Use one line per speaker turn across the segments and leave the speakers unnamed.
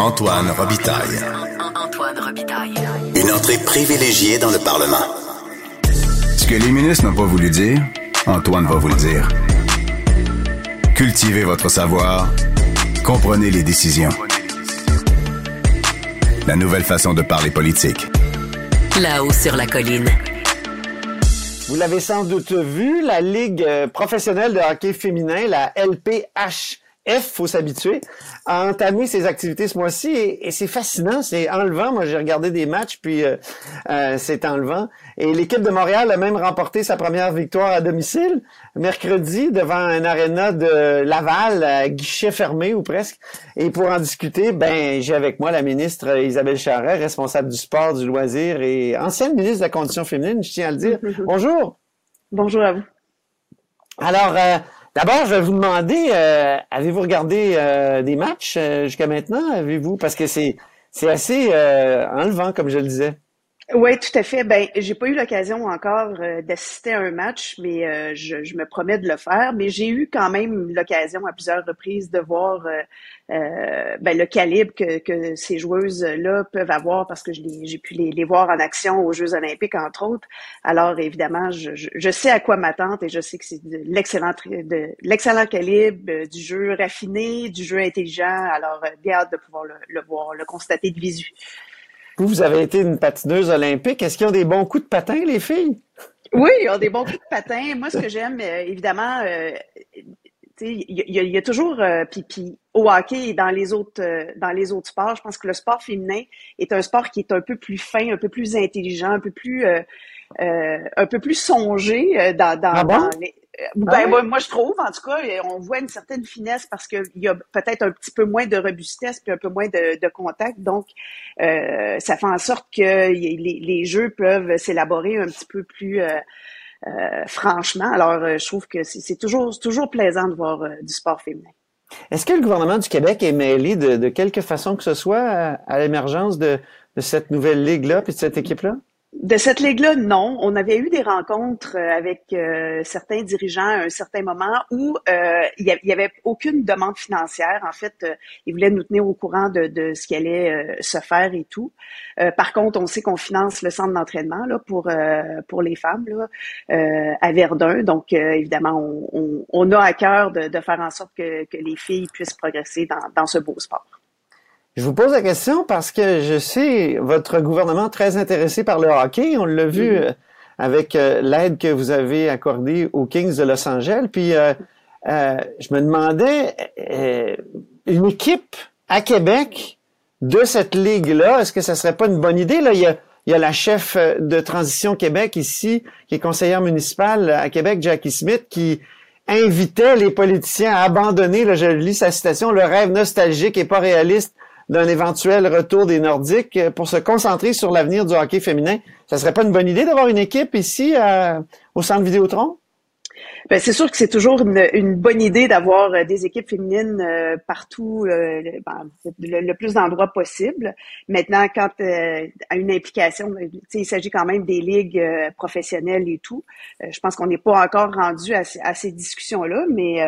Antoine Robitaille.
Antoine Robitaille.
Une entrée privilégiée dans le Parlement.
Ce que les ministres n'ont pas voulu dire, Antoine va vous le dire. Cultivez votre savoir. Comprenez les décisions. La nouvelle façon de parler politique.
Là-haut sur la colline.
Vous l'avez sans doute vu, la Ligue euh, professionnelle de hockey féminin, la LPH F, faut s'habituer, a entamé ses activités ce mois-ci et, c'est fascinant, c'est enlevant. Moi, j'ai regardé des matchs, puis euh, euh, c'est enlevant. Et l'équipe de Montréal a même remporté sa première victoire à domicile mercredi devant un aréna de Laval, à guichet fermé ou presque. Et pour en discuter, ben j'ai avec moi la ministre Isabelle Charret, responsable du sport, du loisir et ancienne ministre de la Condition féminine, je tiens à le dire. Bonjour.
Bonjour à vous.
Alors, euh, D'abord, je vais vous demander, euh, avez-vous regardé euh, des matchs euh, jusqu'à maintenant? Avez-vous? Parce que c'est c'est assez enlevant, comme je le disais.
Oui, tout à fait. Ben, j'ai pas eu l'occasion encore euh, d'assister à un match, mais euh, je, je, me promets de le faire. Mais j'ai eu quand même l'occasion à plusieurs reprises de voir euh, ben, le calibre que, que ces joueuses-là peuvent avoir parce que j'ai pu les, les, voir en action aux Jeux olympiques, entre autres. Alors, évidemment, je, je, sais à quoi m'attendre et je sais que c'est de l'excellent de l'excellent calibre, du jeu raffiné, du jeu intelligent. Alors, bien hâte de pouvoir le, le voir, le constater de visu.
Vous, vous avez été une patineuse olympique. Est-ce qu'ils ont des bons coups de patin, les filles?
Oui, ils ont des bons coups de patin. Moi, ce que j'aime, euh, évidemment, euh, il y, a toujours euh, puis, au hockey et dans les autres dans les autres sports, je pense que le sport féminin est un sport qui est un peu plus fin, un peu plus intelligent, un peu plus un peu plus songé dans, dans, ah dans les, ben, ah moi, je trouve, en tout cas, on voit une certaine finesse parce qu'il y a peut-être un petit peu moins de robustesse puis un peu moins de, contact. Donc, euh, ça fait en sorte que les, jeux peuvent s'élaborer un petit peu plus euh, euh, franchement. Alors, je trouve que c'est toujours, toujours plaisant de voir du sport féminin.
Est-ce que le gouvernement du Québec est mêlé de, quelque façon que ce soit à, l'émergence de, de cette nouvelle ligue-là puis de cette équipe-là?
De cette ligue-là, non. On avait eu des rencontres euh, avec euh, certains dirigeants à un certain moment où euh, il n'y avait aucune demande financière. En fait, ils voulaient nous tenir au courant de, ce qui allait se faire et tout. par contre, on sait qu'on finance le centre d'entraînement là pour pour les femmes à Verdun. Donc, évidemment, on, on, on, a à cœur de, faire en sorte que, les filles puissent progresser dans ce beau sport.
Je vous pose la question parce que je sais votre gouvernement très intéressé par le hockey. On l'a vu euh, avec euh, l'aide que vous avez accordée aux Kings de Los Angeles. Puis euh, je me demandais une équipe à Québec de cette ligue-là, est-ce que ça serait pas une bonne idée? Là, il y a, il y a la chef de Transition Québec ici, qui est conseillère municipale à Québec, Jackie Smith, qui invitait les politiciens à abandonner, là, je lis sa citation, le rêve nostalgique et pas réaliste d'un éventuel retour des Nordiques euh, pour se concentrer sur l'avenir du hockey féminin. Ça serait pas une bonne idée d'avoir une équipe ici euh, au centre Vidéotron?
Ben, c'est sûr que c'est toujours une, bonne idée d'avoir euh, des équipes féminines partout, ben, le, plus d'endroits possible. Maintenant, quand à une implication, il s'agit quand même des ligues professionnelles et tout. je pense qu'on n'est pas encore rendu à, à ces discussions-là, mais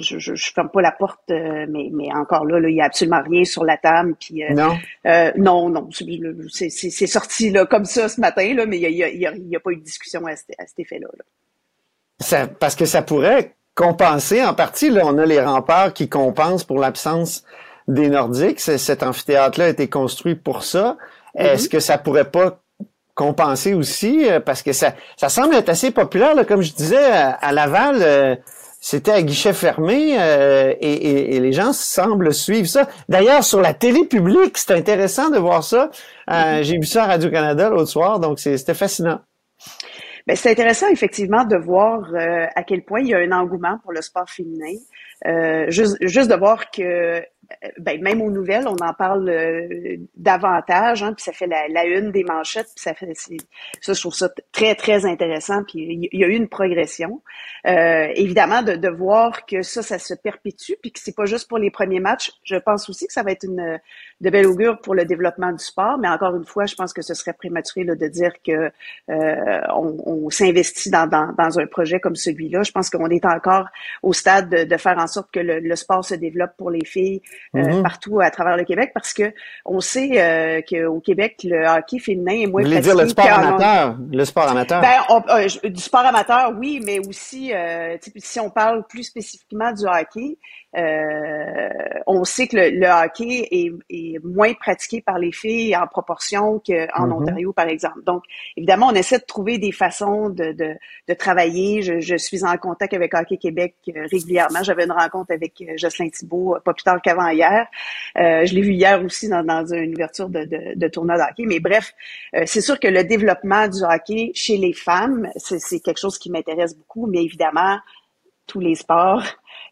je, je, ferme pas la porte, euh, mais, mais encore là, il y a absolument rien sur la table. Puis,
euh, non?
Euh, non, non, c'est sorti là comme ça ce matin, là, mais il n'y a, y a, y a, pas eu de discussion à, cet effet-là.
Ça, parce que ça pourrait compenser en partie. Là, on a les remparts qui compensent pour l'absence des Nordiques. Cet amphithéâtre-là a été construit pour ça. Mm-hmm. Est-ce que ça pourrait pas compenser aussi? Parce que ça, ça semble être assez populaire, là, comme je disais à, Laval c'était à guichet fermé euh, et, les gens semblent suivre ça. D'ailleurs, sur la télé publique, c'est intéressant de voir ça. Euh, mm-hmm. J'ai vu ça à Radio-Canada l'autre soir, donc c'était fascinant.
Ben, c'est intéressant effectivement de voir euh, à quel point il y a un engouement pour le sport féminin. juste, juste de voir que ben, même aux nouvelles, on en parle euh, davantage, hein, puis ça fait la, une des manchettes, puis ça fait ça, je trouve ça très très intéressant, puis il y, a eu une progression. Euh, évidemment, de, de, voir que ça, ça se perpétue, puis que c'est pas juste pour les premiers matchs. Je pense aussi que ça va être une de belle augure pour le développement du sport, mais encore une fois, je pense que ce serait prématuré de dire que euh, on, on s'investit dans, dans, dans, un projet comme celui-là. Je pense qu'on est encore au stade de, de, faire en sorte que le, le sport se développe pour les filles euh, mm-hmm. partout à travers le Québec parce que on sait euh, qu'au Québec, le hockey féminin est moins
Vous voulez dire le sport amateur? Le sport amateur?
Ben, euh, du sport amateur, oui, mais aussi, si on parle plus spécifiquement du hockey, euh, on sait que le, hockey est, est, moins pratiqué par les filles en proportion qu'en mm-hmm. Ontario, par exemple. Donc, évidemment, on essaie de trouver des façons de, de, de travailler. Je, je, suis en contact avec Hockey Québec euh, régulièrement. J'avais une rencontre avec euh, Jocelyn Thibault, pas plus tard qu'avant hier. Euh, je l'ai vu hier aussi dans, dans une ouverture de, de, de tournoi de hockey. Mais bref, c'est sûr que le développement du hockey chez les femmes, c'est quelque chose qui m'intéresse beaucoup. Mais évidemment, tous les sports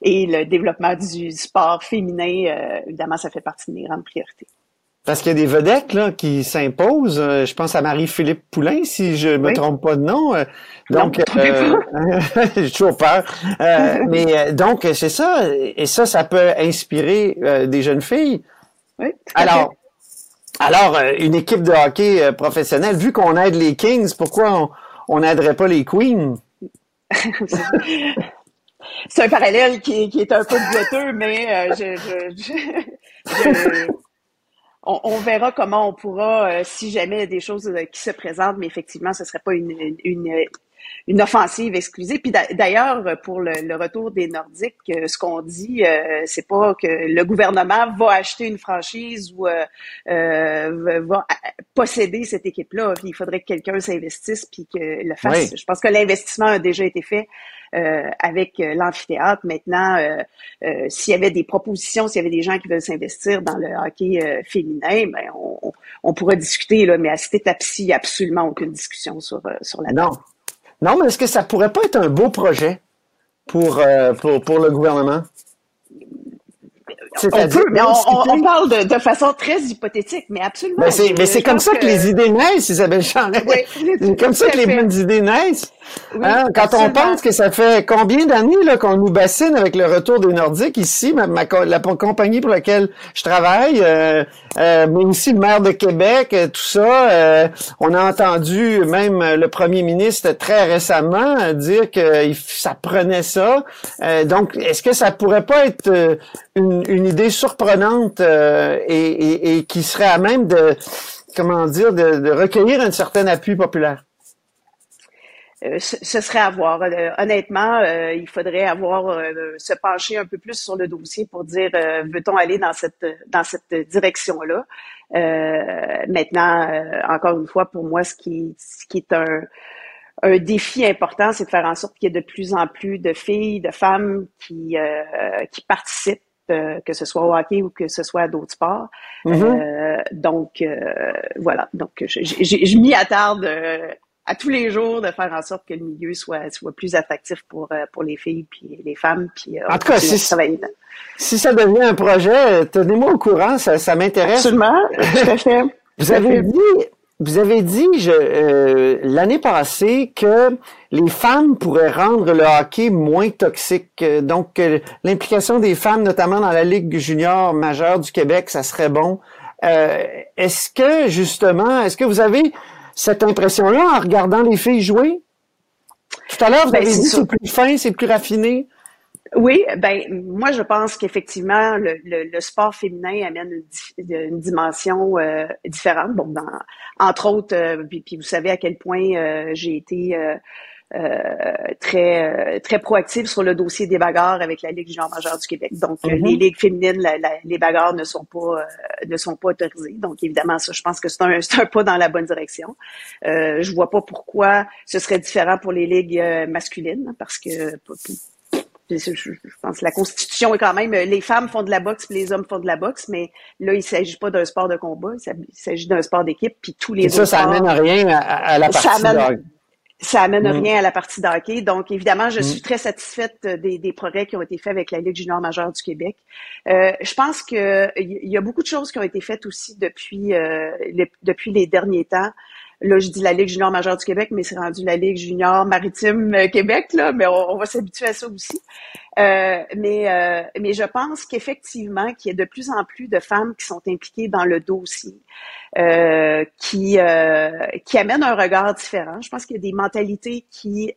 et le développement du sport féminin, euh, évidemment, ça fait partie de mes grandes priorités.
Parce qu'il y a des vedettes là, qui s'imposent. Euh, je pense à Marie-Philippe Poulain, si je me trompe pas de nom. Euh, donc, j'ai toujours peur. mais donc, c'est ça. Et ça, ça peut inspirer des jeunes filles.
Oui.
Alors, alors, une équipe de hockey professionnelle, vu qu'on aide les Kings, pourquoi on n'aiderait pas les Queens?
c'est un parallèle qui, qui, est un peu douteux, mais euh, je, je, on, on, verra comment on pourra, euh, si jamais il y a des choses euh, qui se présentent, mais effectivement, ce serait pas une, une, une offensive exclusive. Puis d'ailleurs, pour le, le, retour des Nordiques, ce qu'on dit, c'est pas que le gouvernement va acheter une franchise ou va posséder cette équipe-là. Il faudrait que quelqu'un s'investisse puis que le fasse. Je pense que l'investissement a déjà été fait. Euh, avec euh, l'amphithéâtre. Maintenant, euh, s'il y avait des propositions, s'il y avait des gens qui veulent s'investir dans le hockey féminin, ben on, on, pourra discuter, là, mais à cette étape-ci, il n'y a absolument aucune discussion sur, sur la
Non. Non, mais est-ce que ça pourrait pas être un beau projet pour, pour, pour le gouvernement?
On peut, mais on, parle de, de, façon très hypothétique, mais absolument.
Mais c'est, mais c'est comme ça que... les idées naissent, Isabelle Charlet. Oui, c'est comme ça que les bonnes idées naissent. Hein? Quand on pense que ça fait combien d'années là, qu'on nous bassine avec le retour des Nordiques ici, ma, la compagnie pour laquelle je travaille, euh, euh, mais aussi le maire de Québec, euh, tout ça, euh, on a entendu même le premier ministre très récemment dire que ça prenait ça. donc, est-ce que ça pourrait pas être une, une idée surprenante euh, et, et, qui serait à même de, comment dire, de, de recueillir un certain appui populaire?
Euh, ce serait à voir. Euh, honnêtement, il faudrait avoir se pencher un peu plus sur le dossier pour dire veut-on aller dans cette dans cette direction-là. maintenant, encore une fois, pour moi, ce qui ce qui est un un défi important, c'est de faire en sorte qu'il y ait de plus en plus de filles, de femmes qui qui participent euh, que ce soit au hockey ou que ce soit à d'autres sports. Mm-hmm. Euh, donc, euh, voilà. Donc, je, je, m'y attarde à tous les jours de faire en sorte que le milieu soit, soit plus attractif pour, pour les filles puis les femmes. Puis,
en tout cas, si, si ça devient un projet, tenez-moi au courant, ça, ça m'intéresse.
Absolument, tout à fait.
Vous avez dit, vous avez dit euh, l'année passée que les femmes pourraient rendre le hockey moins toxique. Donc, euh, l'implication des femmes, notamment dans la Ligue junior majeure du Québec, ça serait bon. Euh, est-ce que, justement, est-ce que vous avez cette impression-là en regardant les filles jouer? Tout à l'heure, vous ben, avez dit c'est plus fin, c'est plus raffiné.
Oui, ben moi je pense qu'effectivement le, le, sport féminin amène une, dimension euh, différente. Bon, dans, entre autres, euh, puis, vous savez à quel point euh, j'ai été très très proactive sur le dossier des bagarres avec la Ligue junior majeure du Québec. Donc mm-hmm. les ligues féminines, les bagarres ne sont pas ne sont pas autorisées. Donc évidemment ça, je pense que c'est un c'est un pas dans la bonne direction. je vois pas pourquoi ce serait différent pour les ligues masculines parce que je, pense que la Constitution est quand même, les femmes font de la boxe, puis les hommes font de la boxe, mais là, il ne s'agit pas d'un sport de combat, il s'agit d'un sport d'équipe, puis tous les Et
ça, ça amène rien à, la partie ça amène,
ça amène mm. rien à la partie d'hockey. Donc, évidemment, je mm. suis très satisfaite des, des, progrès qui ont été faits avec la Ligue junior majeure du Québec. Euh, je pense que il y a beaucoup de choses qui ont été faites aussi depuis euh, depuis les derniers temps. Là, je dis la Ligue junior majeure du Québec, mais c'est rendu la Ligue junior maritime euh, Québec, là, mais on, va s'habituer à ça aussi. Euh, mais, euh, mais je pense qu'effectivement, qu'il y a de plus en plus de femmes qui sont impliquées dans le dossier, euh, qui, qui amènent un regard différent. Je pense qu'il y a des mentalités qui,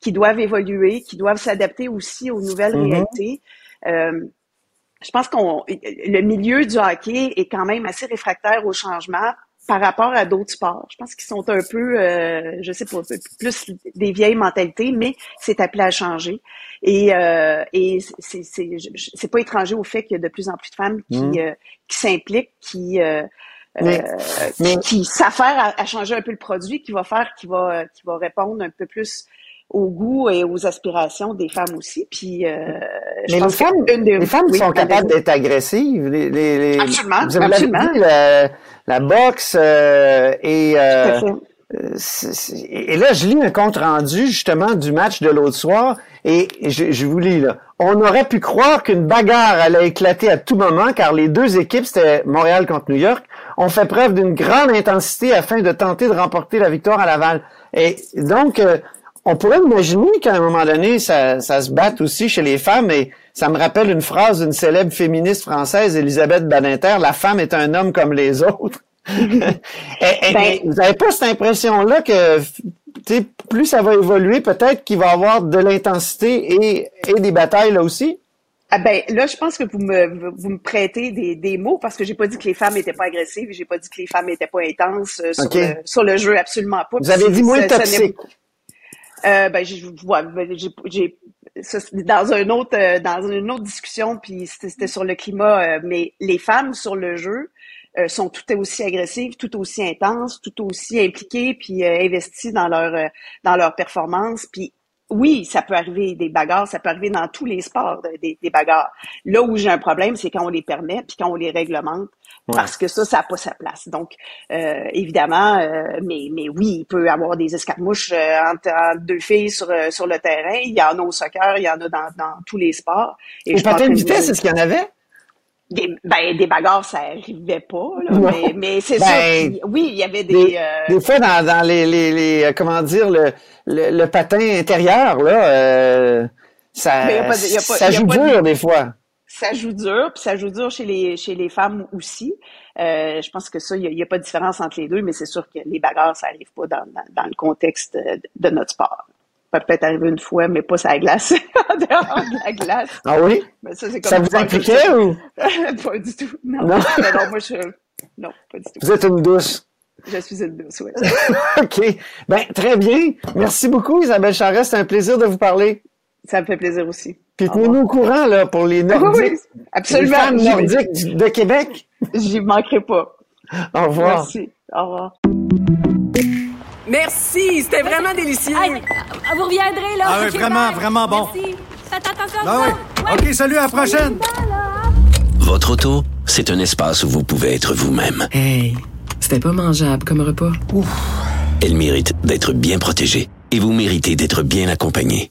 qui doivent évoluer, qui doivent s'adapter aussi aux nouvelles
Mhm.
réalités. je pense qu'on le milieu du hockey est quand même assez réfractaire au changement par rapport à d'autres sports. Je pense qu'ils sont un peu, euh, je sais pas, plus des vieilles mentalités, mais c'est appelé à changer. Et, euh, et c'est, c'est, c'est pas étranger au fait qu'il y a de plus en plus de femmes qui,
Mm.
euh, qui s'impliquent, qui, euh,
Mais-
euh,
mais-
qui, qui s'affairent à, à changer un peu le produit, qui va faire, qui va, qui va répondre un peu plus au goût et aux aspirations des femmes aussi. Puis, euh, je
Mais les femmes,
des-
les femmes
oui,
sont capables d'être agressives. Les, les, les-
Absolument,
vous avez
absolument.
dit, la, la boxe euh, et
Tout
euh,
à fait.
Euh, Et là, je lis un compte rendu justement du match de l'autre soir et je, je vous lis là. On aurait pu croire qu'une bagarre allait éclater à tout moment car les deux équipes, c'était Montréal contre New York, ont fait preuve d'une grande intensité afin de tenter de remporter la victoire à Laval. Et donc, euh, on pourrait imaginer qu'à un moment donné, ça, ça se batte aussi chez les femmes et ça me rappelle une phrase d'une célèbre féministe française, Elisabeth Badinter, la femme est un homme comme les autres. Et- et-
Ben-
et vous n'avez pas cette impression-là que plus ça va évoluer, peut-être qu'il va y avoir de l'intensité et, et des batailles là aussi?
Ah ben là, je pense que vous me vous me prêtez des, des mots parce que j'ai pas dit que les femmes étaient pas agressives, j'ai pas dit que les femmes étaient pas intenses euh, sur, le, sur le jeu, absolument pas.
Vous avez dit moins toxique.
Euh, ben j'ai ben, j'ai dans un autre euh, dans une autre discussion puis c'était sur le climat euh, mais les femmes sur le jeu euh, sont tout aussi agressives, tout aussi intenses, tout aussi impliquées puis euh, investies dans leur dans leur performance puis oui, ça peut arriver des bagarres, ça peut arriver dans tous les sports de- des, des bagarres. Là où j'ai un problème, c'est quand on les permet puis quand on les réglemente
Ouais.
parce que ça, ça n'a pas sa place. Donc, euh, évidemment, euh, mais, mais oui, il peut y avoir des escarmouches euh, entre, entre deux filles sur, euh, sur le terrain. Il y en a au soccer, il y en a dans, dans tous les sports. Et
Au patin de vitesse, est-ce qu'il y en avait?
des, ben, des bagarres, ça arrivait pas, là, mais, mais c'est
Ben,
sûr. Oui, il y avait des...
Des,
euh,
des fois, dans, dans les, les, les- euh, comment dire, le, le, le patin intérieur, là, euh, ça,
Mais y a pas de- y a pas-
ça joue
de-
dur des fois.
Ça joue dur, puis ça joue dur chez les chez les femmes aussi. Euh, je pense que ça, il n'y a, pas de différence entre les deux, mais c'est sûr que les bagarres, ça arrive pas dans, dans, dans le contexte de, notre sport. Ça peut peut-être arriver une fois, mais pas sur la glace, en dehors de la glace.
Ah oui?
Mais ça, c'est comme
Ça vous impliquait ou?
Pas du tout. Non.
Non.
Non, moi, je... Non, pas du tout.
vous êtes une douce?
Je suis une douce, ouais.
OK. Ben, très bien. Merci beaucoup, Isabelle Charest. C'est un plaisir de vous parler.
Ça me fait plaisir aussi.
Puis tenez-nous au courant, là, pour les
Oui,
Nordiques.
oui, absolument.
Les femmes nordiques de Québec.
J'y manquerai pas.
Au revoir.
Merci. Au revoir.
Merci, c'était vraiment délicieux.
Hey, vous reviendrez, là.
Ah oui, vraiment,
bye.
vraiment bon.
Merci. Faites attention
Ah oui.
Ouais.
OK, salut, à la prochaine.
Votre auto, c'est un espace où vous pouvez être vous-même.
Hey, c'était pas mangeable comme repas.
Elle mérite d'être bien protégée et vous méritez d'être bien accompagné.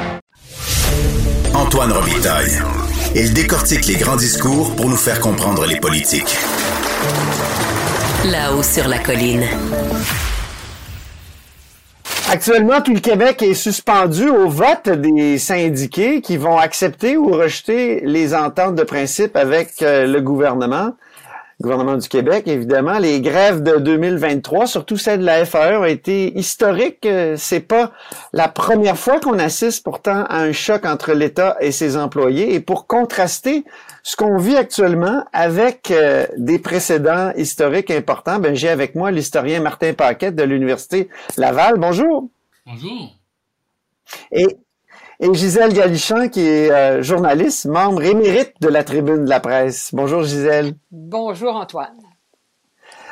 Antoine Robitaille. Il décortique les grands discours pour nous faire comprendre les politiques.
Là-haut sur la colline.
Actuellement, tout le Québec est suspendu au vote des syndiqués qui vont accepter ou rejeter les ententes de principe avec euh, le gouvernement. Gouvernement du Québec, évidemment. Les grèves de 2023, surtout celles de la FAE, ont été historiques. Euh, C'est pas la première fois qu'on assiste pourtant à un choc entre l'État et ses employés. Et pour contraster ce qu'on vit actuellement avec euh, des précédents historiques importants, ben, j'ai avec moi l'historien Martin Paquette de l'Université Laval. Bonjour.
Bonjour.
Et, et Gisèle Galichan, qui est euh, journaliste, membre émérite de la Tribune de la presse. Bonjour Gisèle.
Bonjour Antoine.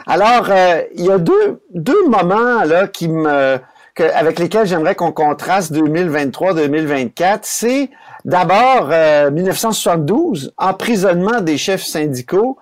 Alors, euh, il y a deux, deux moments là qui me que, avec lesquels j'aimerais qu'on contraste 2023-2024, c'est d'abord euh, 1972, emprisonnement des chefs syndicaux.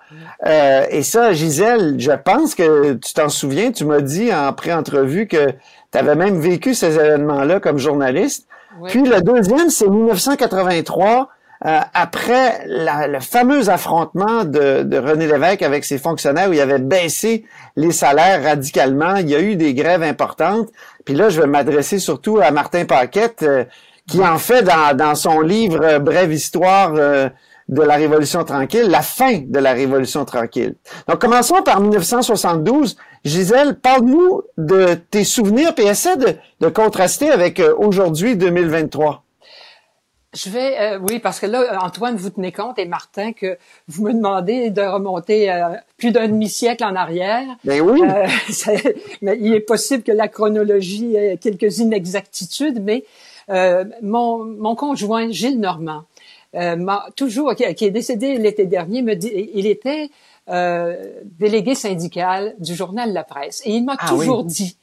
Euh, et ça, Gisèle, je pense que tu t'en souviens, tu m'as dit en pré-entrevue que tu avais même vécu ces événements-là comme journaliste.
Oui.
Puis le deuxième, c'est 1983, euh, après la- le fameux affrontement de, de René Lévesque avec ses fonctionnaires où il avait baissé les salaires radicalement. Il y a eu des grèves importantes. Puis là, je vais m'adresser surtout à Martin Paquette, euh, qui en fait dans, dans son livre euh, Brève histoire euh, de la Révolution tranquille, la fin de la Révolution tranquille. Donc commençons par 1972. Gisèle, parle-nous de tes souvenirs puis essaie de, de contraster avec euh, aujourd'hui 2023.
Je vais, euh, oui, parce que là, Antoine, vous tenez compte, et Martin, que vous me demandez de remonter euh, plus d'un demi-siècle en arrière.
Ben oui.
Euh, ça- mais il est possible que la chronologie ait quelques inexactitudes, mais euh, mon, mon conjoint, Gilles Normand, euh, m'a toujours, qui, qui est décédé l'été dernier, me dit, il était délégué syndical du journal La Presse, et il m'a
Ah
toujours dit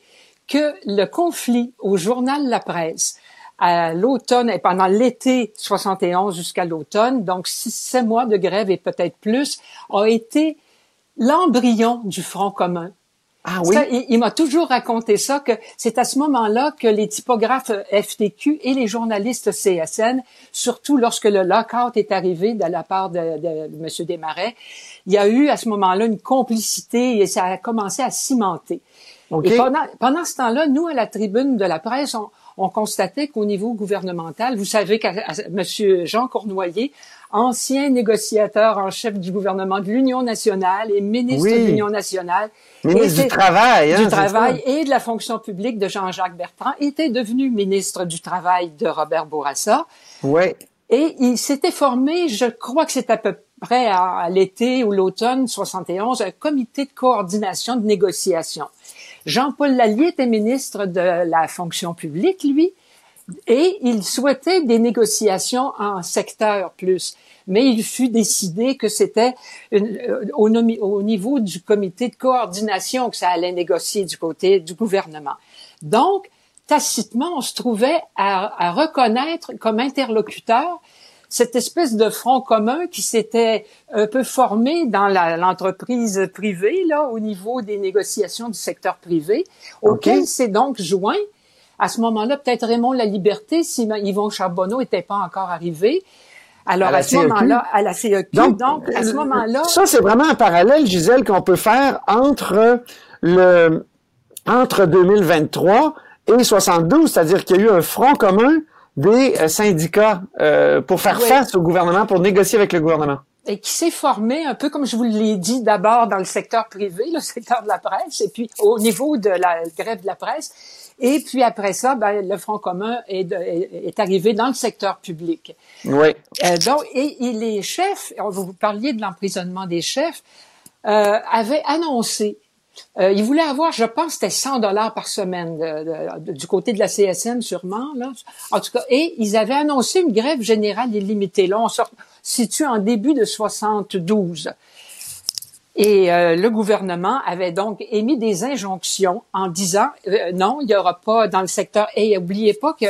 que le conflit au journal La Presse à l'automne et pendant l'été 71 jusqu'à l'automne, donc six, sept mois de grève et peut-être plus, a été l'embryon du Front commun.
Ah oui.
Ça, il, il m'a toujours raconté ça, que c'est à ce moment-là que les typographes FTQ et les journalistes CSN, surtout lorsque le lockout est arrivé de la part de, de, de M. Desmarais, il y a eu à ce moment-là une complicité et ça a commencé à cimenter.
OK.
Et pendant, pendant ce temps-là, nous, à la tribune de la presse, on, on constatait qu'au niveau gouvernemental, vous savez qu'à à- M. Jean Cournoyer, ancien négociateur en chef du gouvernement de l'Union nationale et ministre
Oui.
de l'Union nationale,
Ministre du Travail, hein,
du Travail et de la fonction publique de Jean-Jacques Bertrand, était devenu ministre du Travail de Robert Bourassa.
Ouais.
Et il s'était formé, je crois que c'est à peu à, l'été ou l'automne 71, un comité de coordination de négociation. Jean-Paul Lallier était ministre de la fonction publique, lui, et il souhaitait des négociations en secteur plus. Mais il fut décidé que c'était euh, au niveau du comité de coordination que ça allait négocier du côté du gouvernement. Donc, tacitement, on se trouvait à, à reconnaître comme interlocuteur cette espèce de front commun qui s'était un peu formé dans l'entreprise privée, là, au niveau des négociations du secteur privé, auquel s'est donc joint, à ce moment-là, peut-être Raymond La Liberté, si Yvon Charbonneau n'était pas encore arrivé. Alors,
À
à, ce
CEQ.
moment-là, à la CEQ, donc, à ce
euh,
moment-là,
Ça, c'est vraiment un parallèle, Gisèle, qu'on peut faire entre le entre 2023 et 72, c'est-à-dire qu'il y a eu un front commun des euh, syndicats euh, pour faire
Oui.
face au gouvernement, pour négocier avec le gouvernement.
et qui s'est formé un peu comme je vous l'ai dit d'abord dans le secteur privé, le secteur de la presse, et puis au niveau de la grève de la presse. Et puis après ça, ben, le Front commun est, de- est, arrivé dans le secteur public.
Oui.
Euh, donc, et, et les chefs, vous parliez de l'emprisonnement des chefs, euh, avaient annoncé, euh, ils voulaient avoir, je pense, c'était 100 dollars par semaine du côté de la CSN sûrement, là. En tout cas, et ils avaient annoncé une grève générale illimitée. Là, on se situe en début de 72. Et euh, le gouvernement avait donc émis des injonctions en disant euh, non, il y aura pas dans le secteur. Et oubliez pas que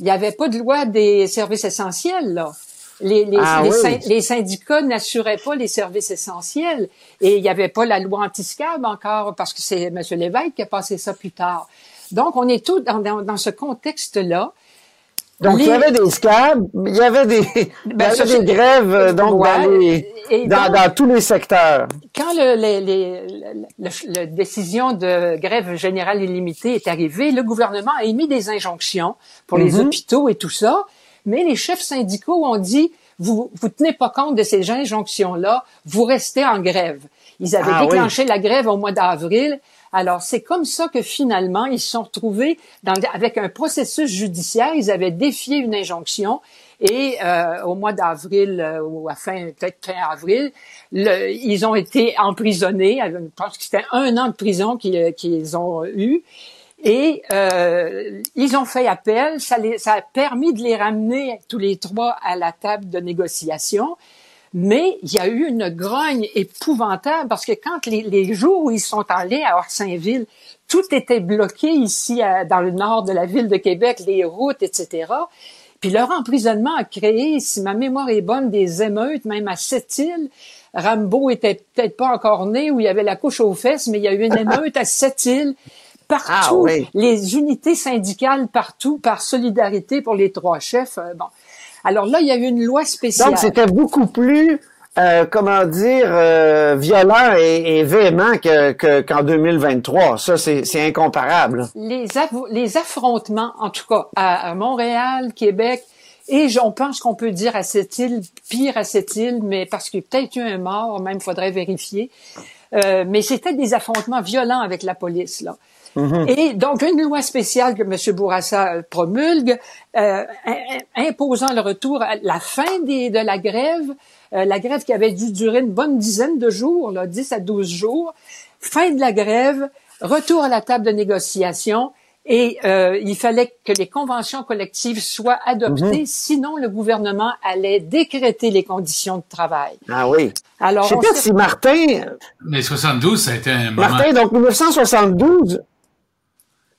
il n'y avait pas de loi des services essentiels là. Les, les,
Ah
les,
oui.
syn- les syndicats n'assuraient pas les services essentiels et il n'y avait pas la loi anti-SCAB encore parce que c'est M. Lévesque qui a passé ça plus tard. Donc, on est tous dans, dans, dans ce contexte-là.
Donc, il y avait des scabs, il y avait des, il y
Ben,
avait
ça,
des grèves euh, donc
Ouais.
dans, les,
Et
dans,
donc-
dans tous les secteurs.
quand le, les- les- le- le- la décision de grève générale illimitée est arrivée, le gouvernement a émis des injonctions pour les
Mhm.
hôpitaux et tout ça, mais les chefs syndicaux ont dit vous vous tenez pas compte de ces injonctions-là, vous restez en grève. Ils avaient
Ah oui.
déclenché la grève au mois d'avril. Alors, c'est comme ça que finalement, ils se sont retrouvés dans, avec un processus judiciaire. Ils avaient défié une injonction et euh, au mois d'avril euh, ou à fin, peut-être fin avril, le- ils ont été emprisonnés. Je pense que c'était un an de prison qu'ils qu'ils ont eu. Et euh, ils ont fait appel. Ça, les- ça a permis de les ramener tous les trois à la table de négociation. Mais il y a eu une grogne épouvantable parce que quand les, les jours où ils sont allés à Orsainville tout était bloqué ici dans le nord de la ville de Québec, les routes, etc. Puis leur emprisonnement a créé, si ma mémoire est bonne, des émeutes, même à Sept-Îles. Rambo était peut-être pas encore né, où il y avait la couche aux fesses, mais il y a eu une émeute à Sept-Îles. Partout,
Ah
les unités syndicales partout, par solidarité pour les trois chefs. euh, bon. Alors là, il y a eu une loi spéciale.
Donc, c'était beaucoup plus, euh, comment dire, euh, violent et, et véhément que, que- qu'en 2023. Ça, c'est, incomparable.
les, aff- les affrontements, en tout cas à, à Montréal, Québec, et on pense qu'on peut dire à cette île, pire à cette île, mais parce qu'il y a peut-être eu un mort, même faudrait vérifier. Euh, mais c'était des affrontements violents avec la police là. Et donc une loi spéciale que M. Bourassa euh, promulgue, euh, im- imposant le retour à la fin des, de la grève, euh, la grève qui avait dû durer une bonne dizaine de jours, là, 10 à 12 jours, fin de la grève, retour à la table de négociation, et euh, il fallait que les conventions collectives soient adoptées, sinon le gouvernement allait décréter les conditions de travail.
Ah oui.
Alors,
Je sais pas si Martin,
Mais 72, ça a été un moment...
Martin, donc 1972,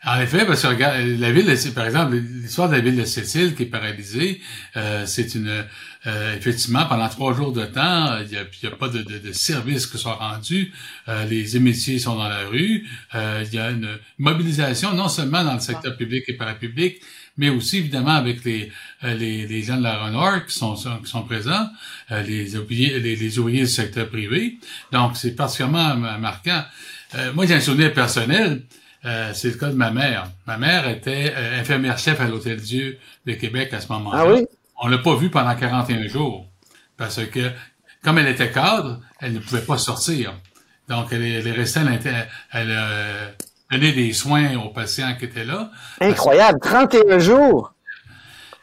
En effet, parce que regarde, la ville, de, par exemple, l'histoire de la ville de Cécile qui est paralysée, euh, c'est une euh, effectivement pendant trois jours de temps, il n'y a, a pas de, de, de services qui sont rendus, euh, les émétiers sont dans la rue, euh, il y a une mobilisation non seulement dans le secteur public et parapublic, mais aussi évidemment avec les euh, les, les gens de la Renor qui sont qui sont présents, euh, les ouvriers les, les ouvriers du secteur privé. Donc c'est particulièrement ma- marquant. Euh, moi j'ai un souvenir personnel. Euh, c'est le cas de ma mère. Ma mère était euh, infirmière chef à l'Hôtel Dieu de Québec à ce moment-là.
Ah oui?
On l'a pas vue pendant 41 jours. Parce que, comme elle était cadre, elle ne pouvait pas sortir. Donc, elle, est- elle est restée à elle euh, donnait des soins aux patients qui étaient là.
incroyable, 31 jours.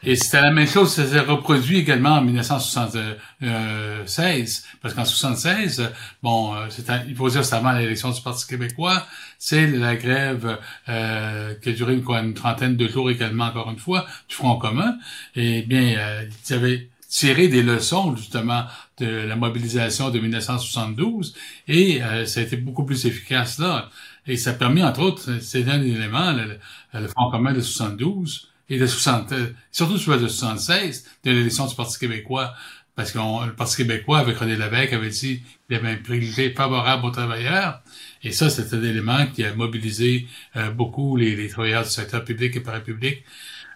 Et c'était la même chose, ça s'est reproduit également en 1976, parce qu'en 76, bon, euh, il faut dire c'est avant l'élection du Parti québécois, c'est la grève euh, qui a duré une trentaine de jours également, encore une fois, du Front commun. Et bien, euh, ils avaient tiré des leçons justement de la mobilisation de 1972, et euh, ça a été beaucoup plus efficace là. Et ça a permis, entre autres, c'est un élément, le, le Front commun de 72, et de 60, euh, surtout sur le de 76, de l'élection du Parti québécois, parce que le Parti québécois, avec René Lévesque, avait dit qu'il avait un privilège favorable aux travailleurs. Et ça, c'est un élément qui a mobilisé euh, beaucoup les, les travailleurs du secteur public et parapublic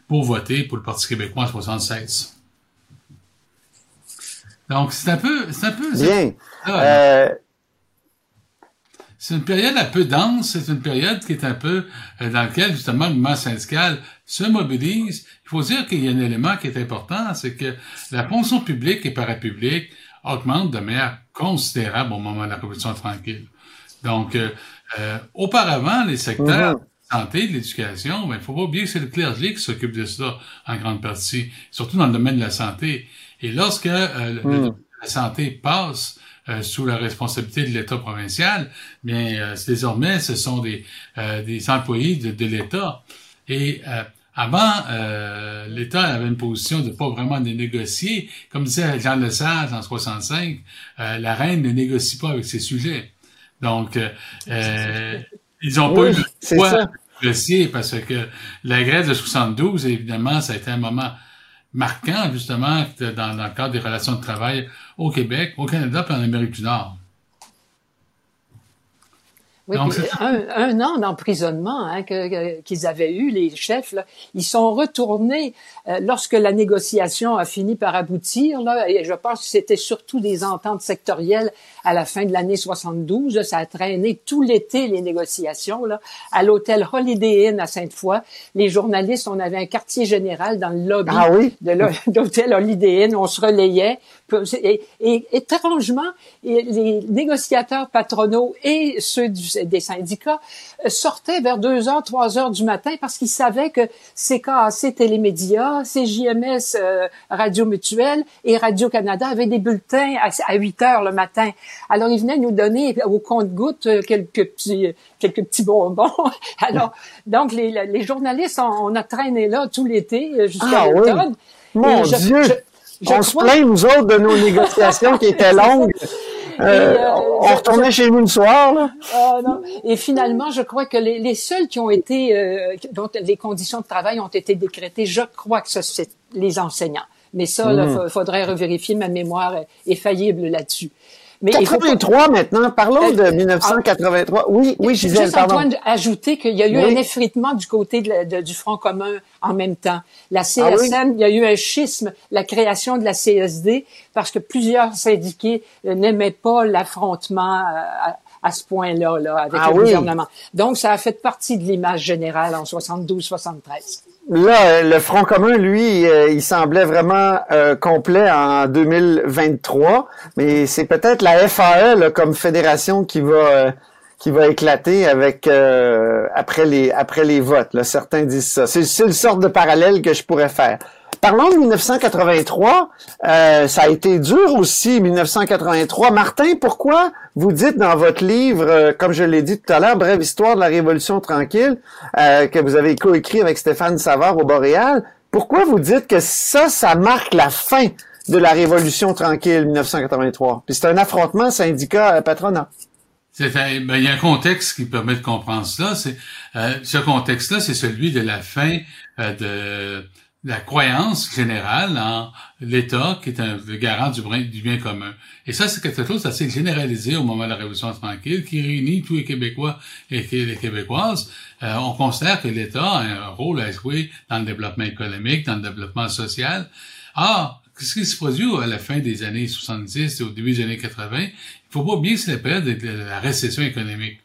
pour voter pour le Parti québécois en 76. Donc, c'est un peu... C'est un peu
Bien.
ça,
Euh,
c'est une période un peu dense, c'est une période qui est un peu euh, dans laquelle justement le mouvement syndical se mobilise. Il faut dire qu'il y a un élément qui est important, c'est que la fonction publique et parapublique augmente de manière considérable au moment de la Révolution tranquille. Donc, euh, euh, auparavant, les secteurs
Mhm.
de la santé, de l'éducation, ben, il faut pas oublier que c'est le clergé qui s'occupe de ça en grande partie, surtout dans le domaine de la santé. Et lorsque euh, le- la santé passe euh, sous la responsabilité de l'État provincial, bien euh, désormais ce sont des, euh, des employés de, de l'État. Et euh, avant, euh, l'État avait une position de pas vraiment de négocier. Comme disait Jean Lesage en 65, euh, la reine ne négocie pas avec ses sujets. Donc, euh, euh, ils ont pas eu le choix de négocier parce que la grève de 72, évidemment, ça a été un moment marquant, justement, dans, dans le cadre des relations de travail au Québec, au Canada et en Amérique du Nord.
Oui,
Donc,
un, un an d'emprisonnement hein, que- que- qu'ils avaient eu, les chefs, là, ils sont retournés euh, lorsque la négociation a fini par aboutir. Là, et je pense que c'était surtout des ententes sectorielles à la fin de l'année 72. là, ça a traîné tout l'été les négociations là, à l'hôtel Holiday Inn à Sainte-Foy. Les journalistes, on avait un quartier général dans le lobby
Ah oui?
de l'hô- l'hôtel Holiday Inn. On se relayait. Et, et étrangement, et les négociateurs patronaux et ceux du- des syndicats euh, sortaient vers 2 heures, 3 heures du matin parce qu'ils savaient que CKAC Télémédia, CJMS euh, Radio Mutuelle et Radio-Canada avaient des bulletins à, à 8 heures le matin. Alors, ils venaient nous donner au compte-gouttes euh, quelques petits, quelques petits bonbons. Alors, donc, les, les journalistes, on, on a traîné là tout l'été euh, jusqu'à
Ah oui.
l'automne.
Mon
Et je-
Dieu!
je- je
on se plaint, nous autres, de nos négociations qui étaient longues.
Et, euh,
on retournait chez nous le soir, là.
Ah, non. Et finalement, je crois que les, les seuls qui ont été, euh, dont les conditions de travail ont été décrétées, je crois que ce c'est les enseignants. Mais ça, il
Mhm.
faudrait revérifier. Ma mémoire est faillible là-dessus. Mais il faut pas-
83 maintenant, parlons de
Euh,
1983. Oui, oui, Gisèle,
Juste
pardon.
Antoine, ajouter qu'il y a eu
Oui.
un effritement du côté de la- de- du Front commun en même temps. La
Ah
CSN, il y a eu un schisme, la création de la CSD, parce que plusieurs syndiqués euh, n'aimaient pas l'affrontement euh, à, à ce point-là, là, avec
Ah
le
oui.
gouvernement. Donc, ça a fait partie de l'image générale en 72-73.
Là, euh, le Front commun, lui, euh, il semblait vraiment euh, complet en 2023, mais c'est peut-être la FAE comme fédération qui va qui va éclater avec après les après les votes. Certains disent ça. C'est c'est une sorte de parallèle que je pourrais faire. Parlons de 1983. Euh, ça a été dur aussi, 1983. Martin, pourquoi vous dites dans votre livre, euh, comme je l'ai dit tout à l'heure, Brève histoire de la Révolution tranquille, euh, que vous avez coécrit avec Stéphane Savard au Boréal, pourquoi vous dites que ça, ça marque la fin de la Révolution tranquille 1983? Puis c'est un affrontement syndicat-patronat.
C'est un- ben, il y a un contexte qui permet de comprendre cela. C'est euh, ce contexte-là, c'est celui de la fin euh, de la croyance générale en l'État qui est un garant du, bien commun. Et ça, c'est quelque chose d'assez généralisé au moment de la Révolution tranquille, qui réunit tous les Québécois et les Québécoises. Euh, on considère que l'État a un rôle à jouer dans le développement économique, dans le développement social. Ah, qu'est-ce qui se produit à la fin des années 70 et au début des années 80? Il faut pas oublier c'est la période de de la récession économique.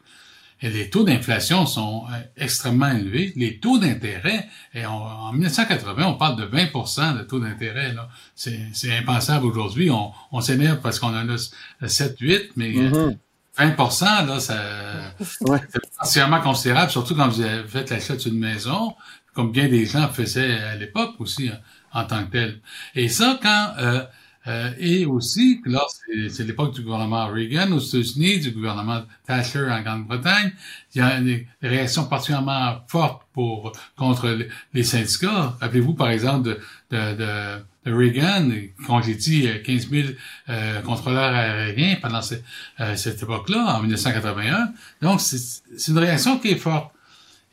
Et les taux d'inflation sont euh, extrêmement élevés. Les taux d'intérêt, et on- en 1980, on parle de 20% de taux d'intérêt. là. C'est c'est impensable aujourd'hui. On, on s'énerve parce qu'on en a 7-8, mais euh,
Mhm.
20 là, ça,
Ouais.
c'est particulièrement considérable, surtout quand vous avez fait l'achat d'une maison, comme bien des gens faisaient à l'époque aussi hein, en tant que tel. Et ça, quand euh, euh, et aussi, là, c'est- l'époque du gouvernement Reagan aux États-Unis, du gouvernement Thatcher en Grande-Bretagne, il y a des réactions particulièrement fortes pour contre les- syndicats. Rappelez-vous, par exemple, de, Reagan, quand j'ai dit 15 000 euh, contrôleurs aériens pendant ce- euh, cette époque-là, en 1981. Donc, c'est une réaction qui est forte.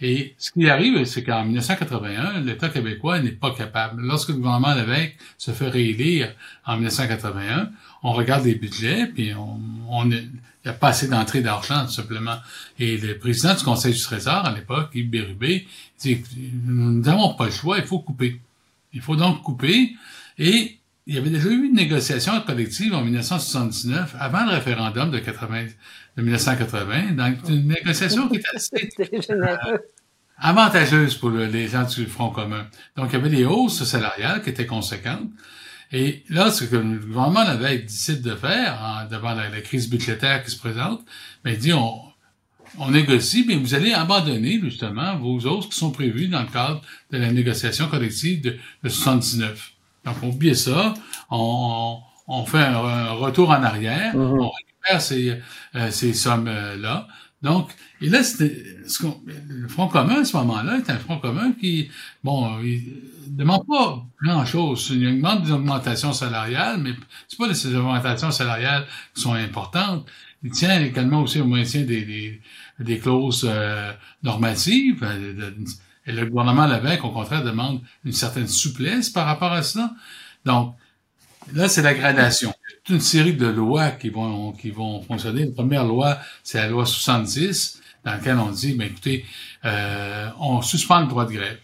Et ce qui arrive, c'est qu'en 1981, l'État québécois n'est pas capable. Lorsque le gouvernement Lévesque se fait réélire en 1981, on regarde les budgets, puis on, on il n'y a pas assez d'entrée d'argent, tout simplement. Et le président du Conseil du Trésor, à l'époque, Yves Bérubé, dit, nous n'avons pas le choix, il faut couper. Il faut donc couper. Et il y avait déjà eu une négociation collective en 1979, avant le référendum de, 80, de 1980, donc une négociation qui était assez
généreux.
avantageuse pour le- les gens du Front commun. Donc, il y avait des hausses salariales qui étaient conséquentes. Et là, ce que le gouvernement avait décidé de faire, devant la, la crise budgétaire qui se présente, ben, il dit, on, on négocie, mais vous allez abandonner, justement, vos hausses qui sont prévues dans le cadre de la négociation collective de, de 79. Donc, on oublie ça, on, on fait un, un retour en arrière,
Mhm.
on récupère ces, euh, ces sommes-là. Donc, et là, c'était, ce qu'on- le Front commun, à ce moment-là, est un Front commun qui, bon, il demande pas grand-chose. Il demande des augmentations salariales, mais c'est pas ces augmentations salariales qui sont importantes. Il tient également aussi au maintien des, des, des clauses euh, normatives. Et le gouvernement Lévesque, au contraire, demande une certaine souplesse par rapport à cela. Donc, là, c'est la gradation. Il y a toute une série de lois qui vont, qui vont fonctionner. La première loi, c'est la loi 70, dans laquelle on dit, ben, écoutez, euh, on suspend le droit de grève.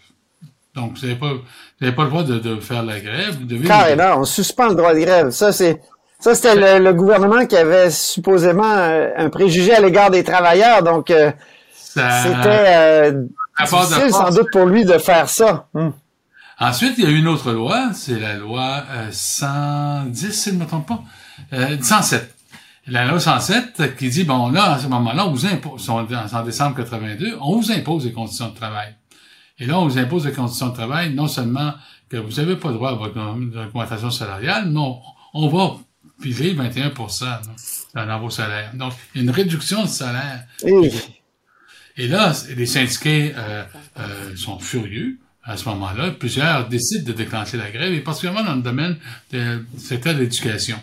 Donc, vous n'avez pas, vous n'avez pas le droit de, de faire la grève. Vous devez
Carrément, on suspend le droit de grève. Ça, c'est ça, c'était le, le gouvernement qui avait supposément euh, un préjugé à l'égard des travailleurs. Donc, euh,
Ça-
c'était euh, difficile sans doute pour lui de faire ça. Hmm.
Ensuite, il y a une autre loi, c'est la loi euh, 110, si je ne me trompe pas, euh, 107. La loi 107 qui dit, bon, là, à ce moment-là, on vous impose, en décembre 82, on vous impose des conditions de travail. Et là, on vous impose des conditions de travail, non seulement que vous n'avez pas droit à votre augmentation salariale, mais on, on va piger 21 là, dans vos salaires. Donc, il y a une réduction de salaire.
Et-
Et là, les syndiqués euh, euh, sont furieux à ce moment-là. Plusieurs décident de déclencher la grève, et particulièrement dans le domaine de- du secteur de l'éducation.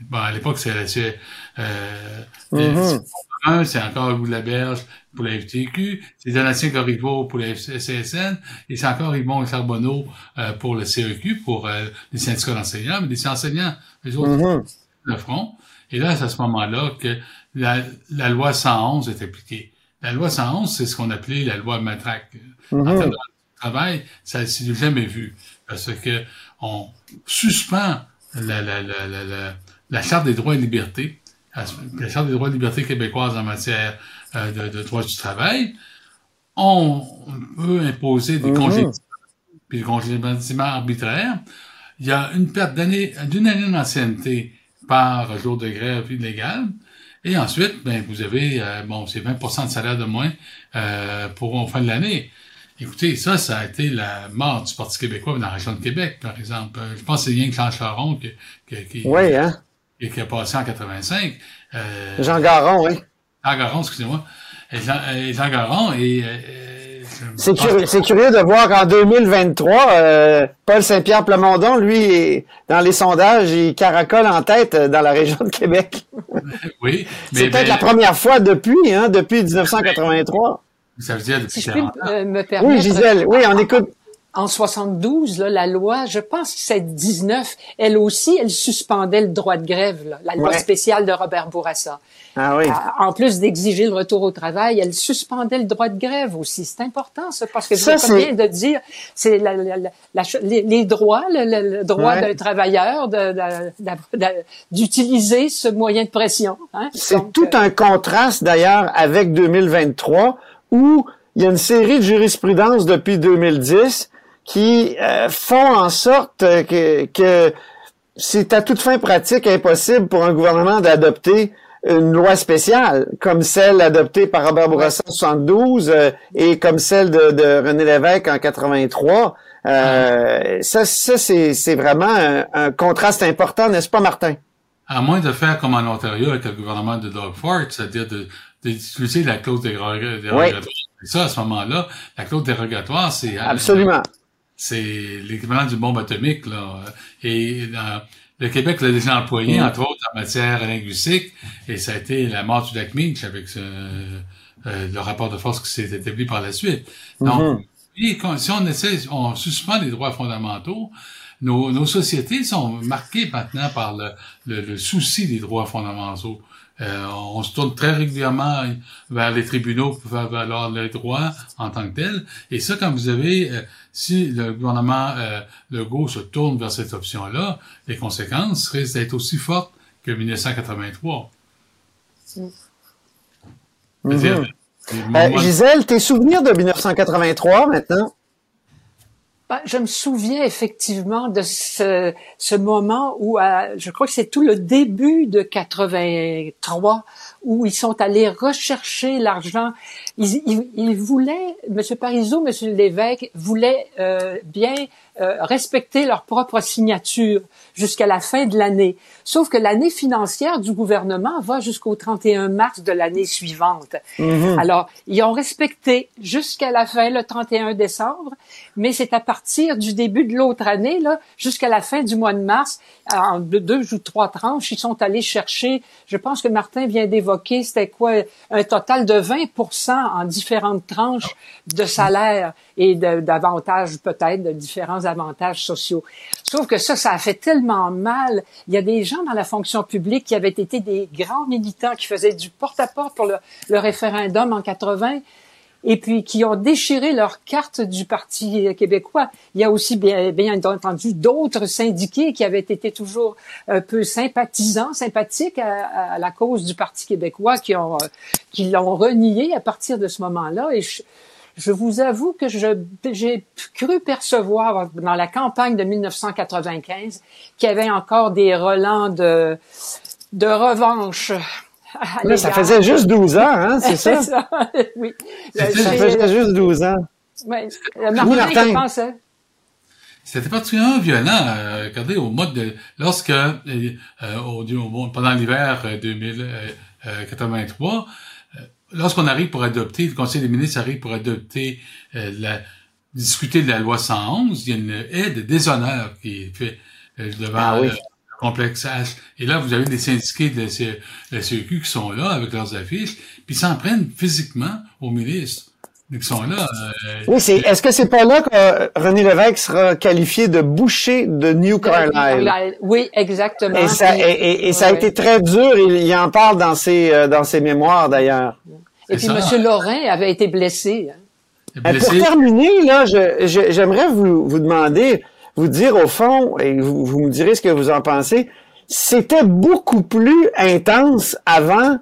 Bon, à l'époque, c'est, euh,
Mhm.
un, c'est encore Louis Laberge pour la FTQ, c'est Donatien Corriveau pour la CSN, et c'est encore Yvon Charbonneau euh, pour le CEQ, pour euh, les syndicats d'enseignants, mais les enseignants, les autres,
Mhm.
le front. Et là, c'est à ce moment-là que la, la loi 111 est appliquée. La loi 111, c'est ce qu'on appelait la loi matraque. En
Mhm.
termes de travail, ça ne s'est jamais vu. Parce que on suspend la, la, la, la, la, la Charte des droits et libertés, la Charte des droits et libertés québécoises en matière euh, de, de droits du travail. On, on peut imposer des
Mhm.
congés puis des congédiements arbitraires. Il y a une perte d'année, d'une année d'ancienneté par jour de grève illégal. Et ensuite, ben, vous avez, euh, bon, c'est 20% de salaire de moins euh, pour en fin de l'année. Écoutez, ça, ça a été la mort du Parti québécois dans la région de Québec, par exemple. Euh, Je pense que c'est rien que Jean Charon qui, qui, qui,
Oui, hein?
qui, qui a passé en 85. Euh,
Jean Garon, oui.
Jean Garon, excusez-moi. Jean, et Jean Garon et... euh,
C'est curieux,
que-
curieux de voir qu'en 2023, euh, Paul Saint-Pierre Plamondon, lui, est- dans les sondages, il caracole en tête euh, dans la région de Québec.
Oui,
C'est peut-être
mais
la première fois depuis, hein, depuis 1983.
ça veut dire depuis
Si je peux
40 ans.
euh, me permettre.
Oui, Gisèle, oui, on écoute.
En 72, là, la loi, je pense que c'est 19, elle aussi, elle suspendait le droit de grève, là, la loi
Ouais.
spéciale de Robert Bourassa.
Ah oui.
Euh, En plus d'exiger le retour au travail, elle suspendait le droit de grève aussi. C'est important, ça, parce que
Ça,
vous bien de dire, c'est la, la- la- la ch- les, les droits, le, droit
Ouais.
d'un travailleur de- de- de- de- d'utiliser ce moyen de pression. Hein?
C'est tout
euh,
un contraste d'ailleurs avec 2023 où il y a une série de jurisprudences depuis 2010 qui euh, font en sorte euh, que, que c'est à toute fin pratique impossible pour un gouvernement d'adopter une loi spéciale comme celle adoptée par Robert Bourassa en 72 euh, et comme celle de, de René Lévesque en 83. Euh, Ça, ça c'est c'est vraiment un, un contraste important, n'est-ce pas, Martin?
À moins de faire comme en Ontario avec le gouvernement de Doug Ford, c'est-à-dire de d'utiliser la clause déroga- dérogatoire. Ça, à ce moment-là, la clause dérogatoire, c'est
Absolument.
C'est l'équivalent d'une bombe atomique. Là. Et dans, le Québec l'a déjà employé,
Mm.
entre autres, en matière linguistique, et ça a été la mort du lac Meech avec ce, euh, le rapport de force qui s'est établi par la suite. Donc,
Mhm.
quand- si on essaie, on suspend les droits fondamentaux, nos, nos sociétés sont marquées maintenant par le, le, le souci des droits fondamentaux. Euh, on se tourne très régulièrement vers les tribunaux pour faire valoir les droits en tant que tels. Et ça, quand vous avez, euh, si le gouvernement euh, Legault se tourne vers cette option-là, les conséquences risquent d'être aussi fortes que 1983. C'est-à-dire,
Mhm. Euh,
moments-
Gisèle, tes souvenirs de 1983 maintenant?
Ben, je me souviens effectivement de ce, ce moment où, euh, je crois que c'est tout le début de 83, où ils sont allés rechercher l'argent. Ils, ils, ils voulaient, M. Parizeau, M. Lévesque voulaient euh, bien euh, respecter leur propre signature jusqu'à la fin de l'année. Sauf que l'année financière du gouvernement va jusqu'au 31 mars de l'année suivante.
Mhm.
Alors, ils ont respecté jusqu'à la fin, le 31 décembre, mais c'est à partir du début de l'autre année, là, jusqu'à la fin du mois de mars, en deux, deux ou trois tranches, ils sont allés chercher, je pense que Martin vient d'évoquer, c'était quoi, un total de 20% en différentes tranches de salaire et d'avantages peut-être, de différents avantages sociaux. Sauf que ça, ça a fait tellement mal. Il y a des gens dans la fonction publique qui avaient été des grands militants qui faisaient du porte-à-porte pour le référendum en 80 et puis qui ont déchiré leur carte du Parti québécois. Il y a aussi bien, entendu d'autres syndiqués qui avaient été toujours un peu sympathisants, sympathiques à, la cause du Parti québécois, qui ont euh, qui l'ont renié à partir de ce moment-là. Et je, je vous avoue que j'ai cru percevoir dans la campagne de 1995 qu'il y avait encore des relents de de revanche. À
Là, ça faisait juste 12 ans, hein, c'est ça?
oui.
C'était-
Ça faisait juste 12 ans. Oui,
Martin,
Martin.
je pense. hein?
C'était particulièrement violent. euh, regardez, au mois de lorsque euh, euh, au, au- pendant l'hiver euh, 2083, euh, lorsqu'on arrive pour adopter, le Conseil des ministres arrive pour adopter euh, la discuter de la loi 111, il y a une aide de déshonneur qui est fait euh, devant
Ah oui.
Le complexe H. Et là, vous avez des syndiqués de la CEQ qui sont là avec leurs affiches, puis s'en prennent physiquement au ministre. Qui sont là.
Euh, oui, c'est, est-ce que c'est pas là que euh, René Lévesque sera qualifié de boucher de New Carlisle?
Oui, exactement.
Et ça, et, ça a été très dur. Il, il en parle dans ses, euh, dans ses mémoires, d'ailleurs.
Et puis, M. Lorrain avait été blessé.
Hein. Blessé. Pour terminer, là, je, j'aimerais vous, vous demander, vous dire au fond, et vous, vous me direz ce que vous en pensez, c'était beaucoup plus intense avant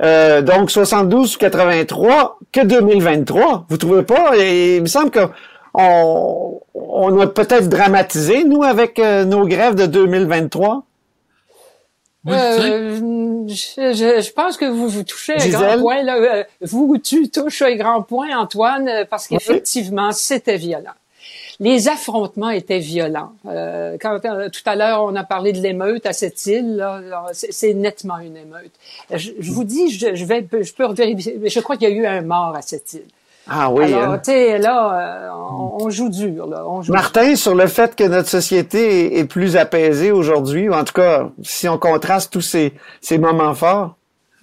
euh, donc 72 ou 83 que 2023. Vous trouvez pas? Et il me semble que on, on a peut-être dramatisé, nous, avec euh, nos grèves de 2023.
Euh, je, je, pense que vous vous touchez un grand point. Là. Euh, vous, tu touches un grand point, Antoine, parce qu'effectivement, c'était violent les affrontements étaient violents. Euh, quand euh, tout à l'heure on a parlé de l'émeute à cette île, c'est nettement une émeute. Je, vous dis, je, je, vais, je peux vérifier, mais je crois qu'il y a eu un mort à cette île.
Ah oui.
Alors, hein. tu sais, là, euh, on, joue dur. Là. On joue
Martin, sur le fait que notre société est, plus apaisée aujourd'hui, ou en tout cas, si on contraste tous ces, ces moments forts.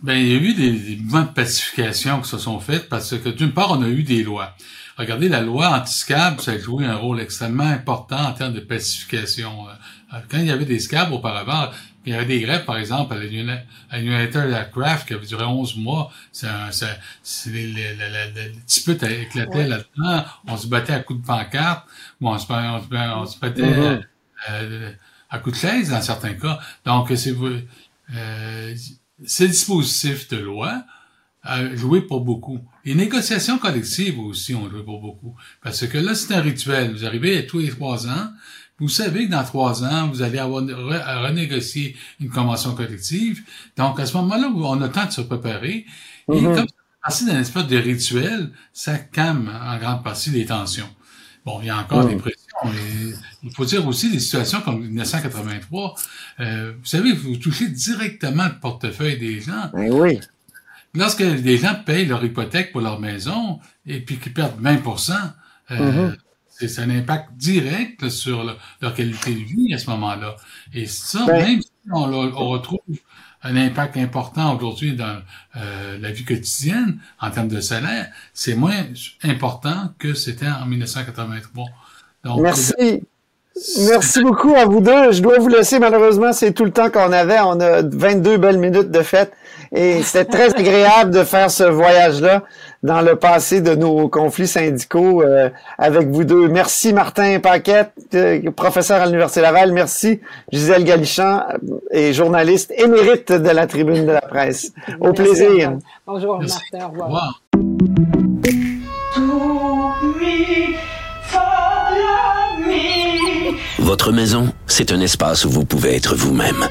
Ben, il y a eu des, des mouvements de pacification qui se sont faits parce que d'une part, on a eu des lois. Regardez, la loi anti-scab, ça a joué un rôle extrêmement important en termes de pacification. Euh, quand il y avait des scabs auparavant, il y avait des grèves, par exemple, à United Aircraft, qui avait duré 11 mois. C'est c'est les, les, les, petits peu éclatait là-dedans. On se battait à coups de pancarte, ou on se, on se, battait mm-hmm. euh, à coups de chaise dans certains cas. Donc, c'est euh, ces dispositifs de loi a joué pour beaucoup. Les négociations collectives aussi ont joué pour beaucoup. Parce que là, c'est un rituel. Vous arrivez tous les trois ans, vous savez que dans trois ans, vous allez avoir à renégocier une convention collective. Donc, à ce moment-là, on a le temps de se préparer. Et mm-hmm. comme c'est d'un espèce de rituel, ça calme en grande partie les tensions. Bon, il y a encore mm. des il faut dire aussi des situations comme 1983. Euh, vous savez, vous touchez directement le portefeuille des gens.
Ben oui
lorsque les gens payent leur hypothèque pour leur maison et puis qu'ils perdent 20 euh, mm-hmm. c'est un impact direct sur leur qualité de vie à ce moment-là. Et ça, ben même si on, retrouve un impact important aujourd'hui dans euh, la vie quotidienne en termes de salaire, c'est moins important que c'était en 1983.
Donc, Merci. Merci beaucoup à vous deux. Je dois vous laisser, malheureusement, c'est tout le temps qu'on avait. On a 22 belles minutes de fête. Et c'était très agréable de faire ce voyage-là dans le passé de nos conflits syndicaux euh, avec vous deux. Merci Martin Paquette, euh, professeur à l'Université Laval. Merci Gisèle Galichan euh, et journaliste émérite de la Tribune de la Presse. Au plaisir.
Bonjour Martin, au revoir.
Votre maison, c'est un espace où vous pouvez être vous-même.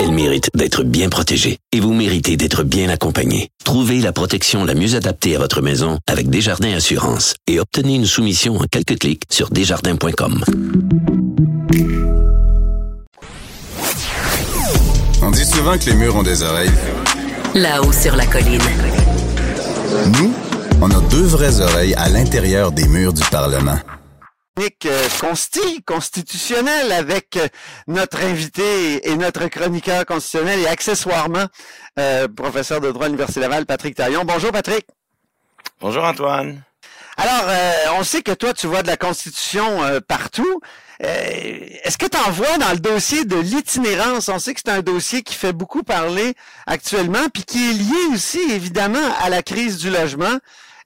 Elle mérite d'être bien protégée et vous méritez d'être bien accompagnée. Trouvez la protection la mieux adaptée à votre maison avec Desjardins Assurance et obtenez une soumission en quelques clics sur desjardins.com.
On dit souvent que les murs ont des oreilles.
Là-haut sur la colline.
Nous, on a deux vraies oreilles à l'intérieur des murs du Parlement.
Euh, consti constitutionnel avec euh, notre invité et notre chroniqueur constitutionnel et accessoirement euh, professeur de droit à l'Université Laval, Patrick Taillon. Bonjour Patrick.
Bonjour Antoine.
Alors, on sait que toi, tu vois de la Constitution partout. Est-ce que tu en vois dans le dossier de l'itinérance? On sait que c'est un dossier qui fait beaucoup parler actuellement, puis qui est lié aussi, évidemment, à la crise du logement.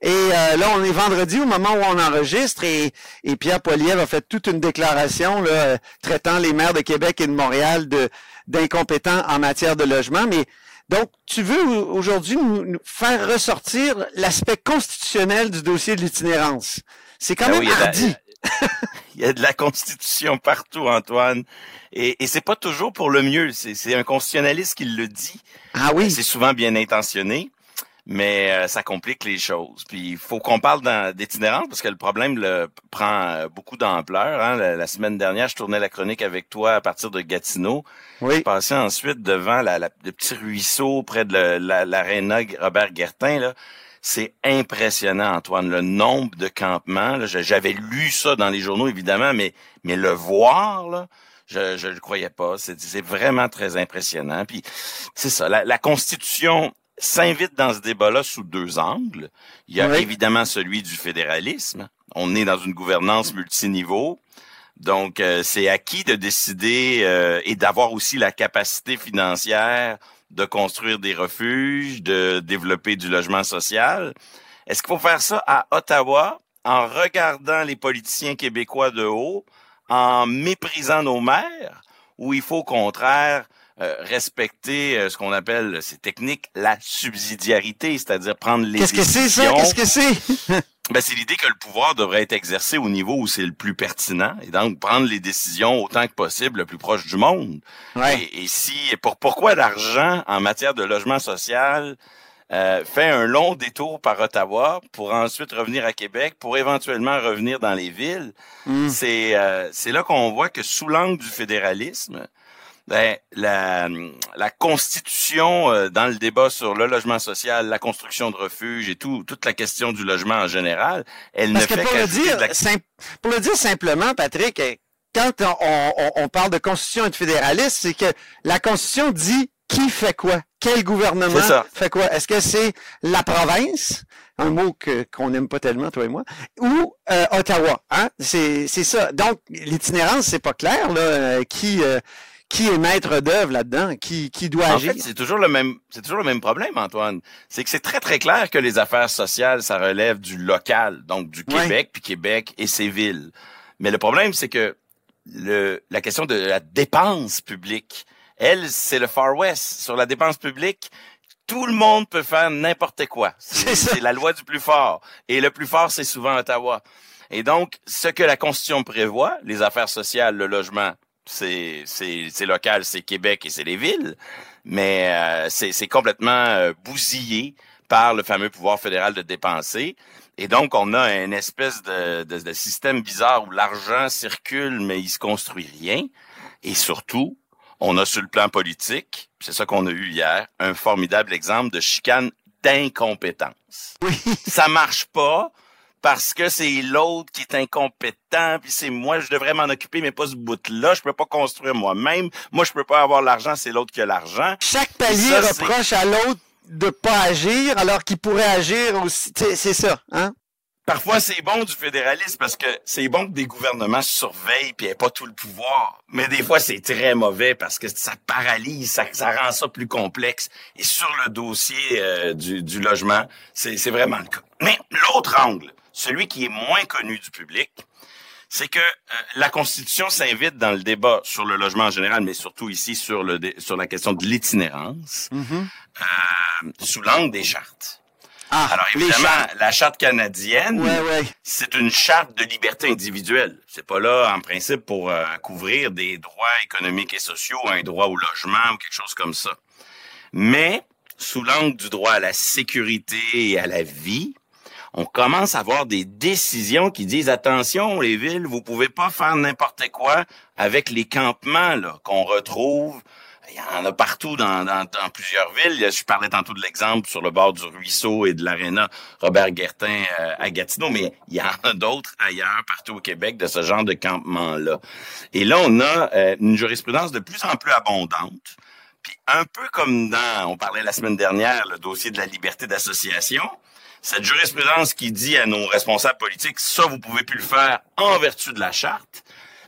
Et euh, là, on est vendredi au moment où on enregistre et, Pierre Poilievre a fait toute une déclaration là, euh, traitant les maires de Québec et de Montréal de d'incompétents en matière de logement. Mais donc, tu veux aujourd'hui nous, faire ressortir l'aspect constitutionnel du dossier de l'itinérance. C'est quand ben même hardi.
Il y a de la constitution partout, Antoine. Et, et c'est pas toujours pour le mieux. C'est un constitutionnaliste qui le dit.
Ah oui.
C'est souvent bien intentionné mais euh, ça complique les choses. Puis il faut qu'on parle d'itinérance parce que le problème le, prend euh, beaucoup d'ampleur. Hein. La, semaine dernière, je tournais la chronique avec toi à partir de Gatineau. Oui. Je passais ensuite devant la, le petit ruisseau près de l'aréna Robert Guertin. Là. C'est impressionnant, Antoine, le nombre de campements. là, J'avais lu ça dans les journaux, évidemment, mais, mais le voir, là, je ne le croyais pas. C'est c'est vraiment très impressionnant. Puis c'est ça, la, la Constitution s'invite dans ce débat-là sous deux angles. Il y a
Oui.
évidemment celui du fédéralisme. On est dans une gouvernance multiniveau. Donc, euh, c'est à qui de décider euh, et d'avoir aussi la capacité financière de construire des refuges, de développer du logement social. Est-ce qu'il faut faire ça à Ottawa en regardant les politiciens québécois de haut, en méprisant nos maires, ou il faut au contraire euh, respecter euh, ce qu'on appelle, c'est technique, la subsidiarité, c'est-à-dire prendre les
Qu'est-ce que c'est ça? Qu'est-ce que c'est?
ben, c'est l'idée que le pouvoir devrait être exercé au niveau où c'est le plus pertinent et donc prendre les décisions autant que possible le plus proche du monde.
Ouais.
Et, et si pour pourquoi l'argent en matière de logement social euh, fait un long détour par Ottawa pour ensuite revenir à Québec pour éventuellement revenir dans les villes,
Mm.
c'est euh, c'est là qu'on voit que sous l'angle du fédéralisme, ben, la, la constitution euh, dans le débat sur le logement social, la construction de refuges et tout, toute la question du logement en général, elle
Parce
ne
que
fait
pour le, dire,
la...
pour le dire simplement, Patrick, eh, quand on, on- on parle de constitution et de fédéralisme, c'est que la constitution dit qui fait quoi, quel gouvernement fait quoi. Est-ce que c'est la province, un mot que qu'on n'aime pas tellement toi et moi, ou euh, Ottawa Hein? C'est c'est ça. Donc l'itinérance, c'est pas clair là. euh, qui euh, qui est maître d'œuvre là-dedans, qui qui doit
En
agir.
fait, c'est toujours le même, c'est toujours le même problème, Antoine. C'est que c'est très très clair que les affaires sociales, ça relève du local, donc du
Ouais.
Québec, puis Québec et ses villes. Mais le problème, c'est que le, la question de la dépense publique, elle, c'est le Far West. Sur la dépense publique, tout le monde peut faire n'importe quoi. C'est c'est la loi du plus fort. Et le plus fort, c'est souvent Ottawa. Et donc, ce que la Constitution prévoit, les affaires sociales, le logement, c'est local, c'est Québec et c'est les villes, mais euh, c'est c'est complètement euh, bousillé par le fameux pouvoir fédéral de dépenser. Et donc, on a une espèce de, de, de système bizarre où l'argent circule, mais il se construit rien. Et surtout, on a sur le plan politique, c'est ça qu'on a eu hier, un formidable exemple de chicane d'incompétence.
Oui.
Ça marche pas parce que c'est l'autre qui est incompétent, puis c'est moi, je devrais m'en occuper, mais pas ce bout-là. Je peux pas construire moi-même. Moi, je peux pas avoir l'argent, c'est l'autre qui a l'argent.
Chaque palier
ça,
reproche à l'autre de pas agir alors qu'il pourrait agir aussi. C'est ça, hein?
Parfois, c'est bon du fédéralisme parce que c'est bon que des gouvernements surveillent puis aient pas tout le pouvoir. Mais des fois, c'est très mauvais parce que ça paralyse, ça, ça rend ça plus complexe. Et sur le dossier euh, du, du logement, c'est vraiment le cas. Mais l'autre angle, celui qui est moins connu du public, c'est que euh, la Constitution s'invite dans le débat sur le logement en général, mais surtout ici sur le sur la question de l'itinérance, euh, sous l'angle des chartes. Alors
les
évidemment, la charte canadienne,
Ouais, ouais.
c'est une charte de liberté individuelle. C'est pas là en principe pour euh, couvrir des droits économiques et sociaux, un droit au logement ou quelque chose comme ça. Mais sous l'angle du droit à la sécurité et à la vie, on commence à avoir des décisions qui disent attention les villes, vous pouvez pas faire n'importe quoi avec les campements là qu'on retrouve il y en a partout dans, dans, dans plusieurs villes. Je parlais tantôt de l'exemple sur le bord du ruisseau et de l'aréna Robert Guertin euh, à Gatineau, mais il y en a d'autres ailleurs, partout au Québec, de ce genre de campement-là. Et là, on a euh, une jurisprudence de plus en plus abondante. Puis un peu comme dans, on parlait la semaine dernière, le dossier de la liberté d'association, cette jurisprudence qui dit à nos responsables politiques, ça, vous pouvez plus le faire en vertu de la charte,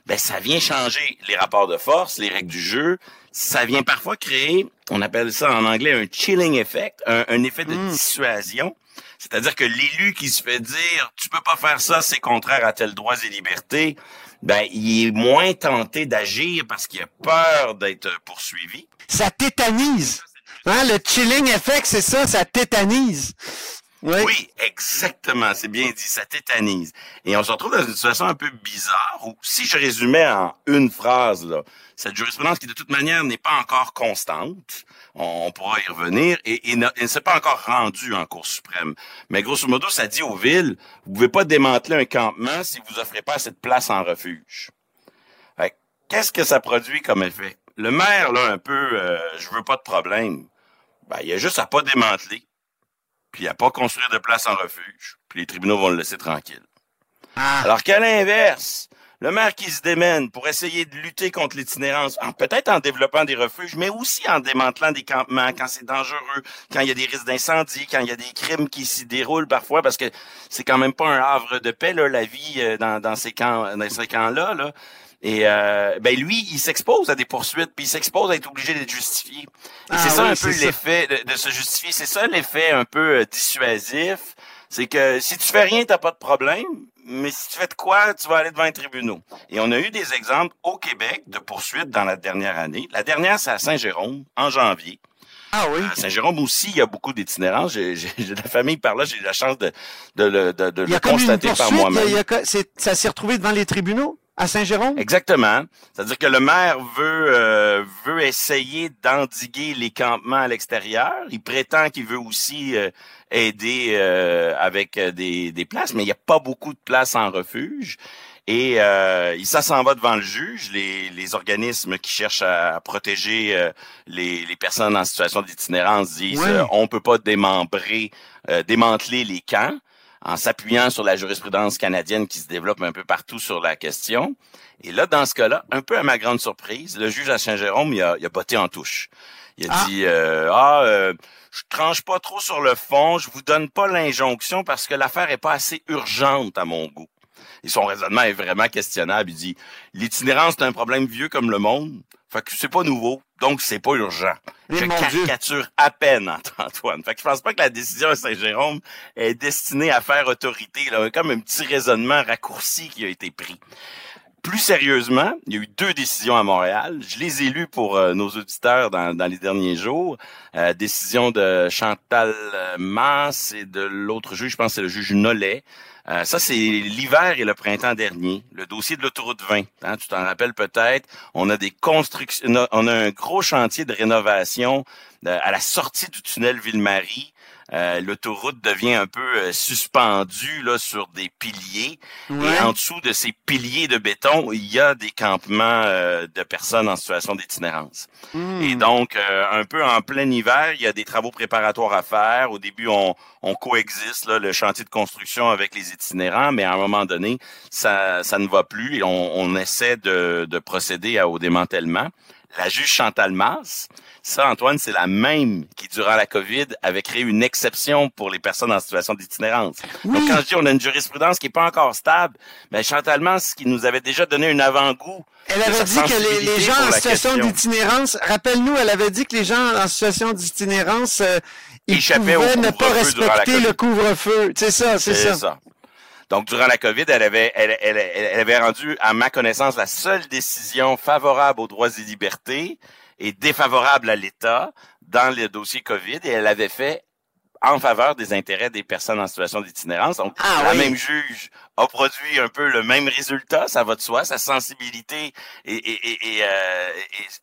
ben ça vient changer les rapports de force, les règles du jeu. Ça vient parfois créer, on appelle ça en anglais un chilling effect, un, un effet de dissuasion. C'est-à-dire que l'élu qui se fait dire tu peux pas faire ça, c'est contraire à tel droits et libertés, ben il est moins tenté d'agir parce qu'il a peur d'être poursuivi.
Ça tétanise. Hein, le chilling effect, c'est ça, ça tétanise. Oui.
Exactement. C'est bien dit. Ça tétanise. Et on se retrouve dans une situation un peu bizarre où, si je résumais en une phrase, cette jurisprudence qui, de toute manière, n'est pas encore constante, on, pourra y revenir, et, et ne, s'est pas encore rendue en Cour suprême. Mais grosso modo, ça dit aux villes, vous pouvez pas démanteler un campement si vous offrez pas cette place en refuge. Qu'est-ce que ça produit comme effet? Le maire, là, un peu, euh, je veux pas de problème. Ben, il y a juste à pas démanteler puis à pas construire de place en refuge, puis les tribunaux vont le laisser tranquille. Alors qu'à l'inverse, le maire qui se démène pour essayer de lutter contre l'itinérance, peut-être en développant des refuges, mais aussi en démantelant des campements quand c'est dangereux, quand il y a des risques d'incendie, quand il y a des crimes qui s'y déroulent parfois, parce que c'est quand même pas un havre de paix, là, la vie euh, dans, dans ces camps, dans ces camps-là, là. Et euh, ben lui, il s'expose à des poursuites, puis il s'expose à être obligé d'être justifié. Et
Ah
c'est ça
oui,
un peu l'effet de, de se justifier. C'est ça l'effet un peu euh, dissuasif. C'est que si tu fais rien, t'as pas de problème. Mais si tu fais de quoi, tu vas aller devant les tribunaux. Et on a eu des exemples au Québec de poursuites dans la dernière année. La dernière, c'est à Saint-Jérôme, en janvier.
Ah oui.
À Saint-Jérôme aussi, il y a beaucoup d'itinérance. J'ai de la famille par là, j'ai eu la chance de, de, le- de, de le constater par moi-même.
ça s'est retrouvé devant les tribunaux? À Saint-Jérôme?
Exactement. C'est-à-dire que le maire veut euh, veut essayer d'endiguer les campements à l'extérieur. Il prétend qu'il veut aussi euh, aider euh, avec euh, des, des places, mais il n'y a pas beaucoup de places en refuge. Et euh, ça s'en va devant le juge, les, les organismes qui cherchent à, protéger euh, les, les personnes en situation d'itinérance disent
Ouais.
euh, on peut pas démembrer, euh, démanteler les camps en s'appuyant sur la jurisprudence canadienne qui se développe un peu partout sur la question. Et là, dans ce cas-là, un peu à ma grande surprise, le juge à Saint-Jérôme, il a, il a botté en touche. Il a
Ah.
dit euh, ah euh, je tranche pas trop sur le fond, je vous donne pas l'injonction parce que l'affaire est pas assez urgente à mon goût. Et son raisonnement est vraiment questionnable. Il dit l'itinérance c'est un problème vieux comme le monde, fait que c'est pas nouveau, donc c'est pas urgent.
Eh,
je
Dieu.
caricature à peine Antoine. Fait que je pense pas que la décision à Saint-Jérôme est destinée à faire autorité. Là, comme un petit raisonnement raccourci qui a été pris. Plus sérieusement, il y a eu deux décisions à Montréal. Je les ai lues pour euh, nos auditeurs dans, dans les derniers jours. Euh, décision de Chantal euh, Masse et de l'autre juge, je pense que c'est le juge Nollet. Euh, ça, c'est l'hiver et le printemps dernier. Le dossier de l'autoroute 20. Hein, tu t'en rappelles peut-être. On a des constructions, on a- un gros chantier de rénovation à la sortie du tunnel Ville-Marie. Euh, L'autoroute devient un peu euh, suspendue là sur des piliers.
Ouais.
Et en dessous de ces piliers de béton, il y a des campements euh, de personnes en situation d'itinérance.
Hmm.
Et donc, euh, un peu en plein hiver, il y a des travaux préparatoires à faire. Au début, on, on coexiste, là, le chantier de construction avec les itinérants, mais à un moment donné, ça, ça ne va plus et on, on essaie de, de procéder à- au démantèlement. La juge Chantal Masse, ça, Antoine, c'est la même qui, durant la COVID, avait créé une exception pour les personnes en situation d'itinérance. Donc, quand je dis on a une jurisprudence qui est pas encore stable, ben, Chantal Masse, qui nous avait déjà donné un avant-goût
Elle avait dit que les, gens en situation d'itinérance, rappelle-nous, elle avait dit que les gens en situation d'itinérance, euh, ils pouvaient ne pas respecter le couvre-feu. C'est ça, c'est ça.
Donc, durant la COVID, elle avait, elle, elle, elle, avait rendu, à ma connaissance, la seule décision favorable aux droits et libertés et défavorable à l'État dans le dossier COVID et elle avait fait en faveur des intérêts des personnes en situation d'itinérance. Donc,
Ah
la
oui.
même juge a produit un peu le même résultat, ça va de soi, sa sensibilité et, et, et, et, euh,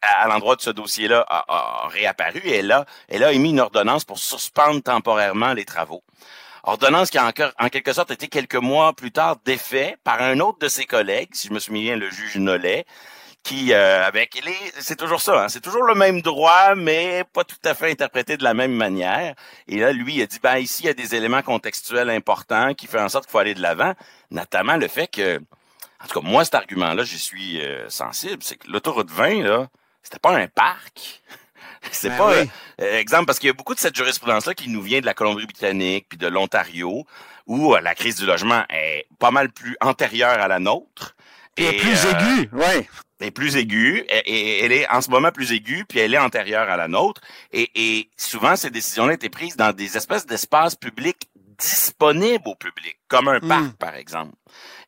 à l'endroit de ce dossier-là a, a réapparu et elle a, elle a émis une ordonnance pour suspendre temporairement les travaux. Ordonnance qui a encore, en quelque sorte été quelques mois plus tard défait par un autre de ses collègues, si je me souviens, le juge Nollet, qui euh, avec les, c'est toujours ça, hein, c'est toujours le même droit, mais pas tout à fait interprété de la même manière. Et là, lui, il a dit, ben ici, il y a des éléments contextuels importants qui font en sorte qu'il faut aller de l'avant, notamment le fait que, en tout cas, moi, cet argument-là, j'y suis euh, sensible, c'est que l'autoroute 20, là, c'était pas un parc. C'est
Ben
pas
oui.
euh, exemple parce qu'il y a beaucoup de cette jurisprudence-là qui nous vient de la Colombie-Britannique puis de l'Ontario où euh, la crise du logement est pas mal plus antérieure à la nôtre.
Est plus
euh,
aiguë.
Elle est plus aiguë et, et elle est en ce moment plus aiguë puis elle est antérieure à la nôtre et, et souvent ces décisions-là étaient prises dans des espèces d'espaces publics disponibles au public comme un parc par exemple.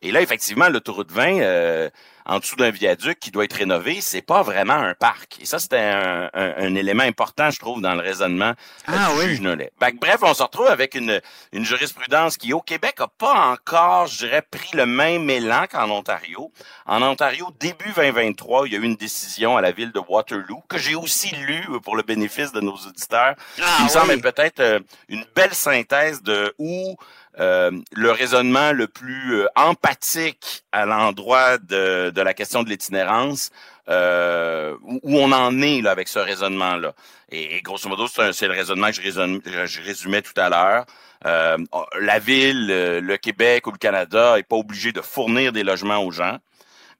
Et là effectivement l'autoroute 20 euh, en dessous d'un viaduc qui doit être rénové, c'est pas vraiment un parc. Et ça, c'était un, un- un élément important, je trouve, dans le raisonnement
Ah
du
oui.
juge Nollet. Bref, on se retrouve avec une, une jurisprudence qui, au Québec, a pas encore, je dirais, pris le même élan qu'en Ontario. En Ontario, début 2023, il y a eu une décision à la ville de Waterloo, que j'ai aussi lue pour le bénéfice de nos auditeurs,
Ah
qui me semble
oui.
peut-être euh, une belle synthèse de où euh, le raisonnement le plus euh, empathique à l'endroit de, de la question de l'itinérance, euh, où, on en est là, avec ce raisonnement-là. Et, grosso modo, c'est le raisonnement que je, résumais tout à l'heure. Euh, la ville, euh, le Québec ou le Canada n'est pas obligé de fournir des logements aux gens,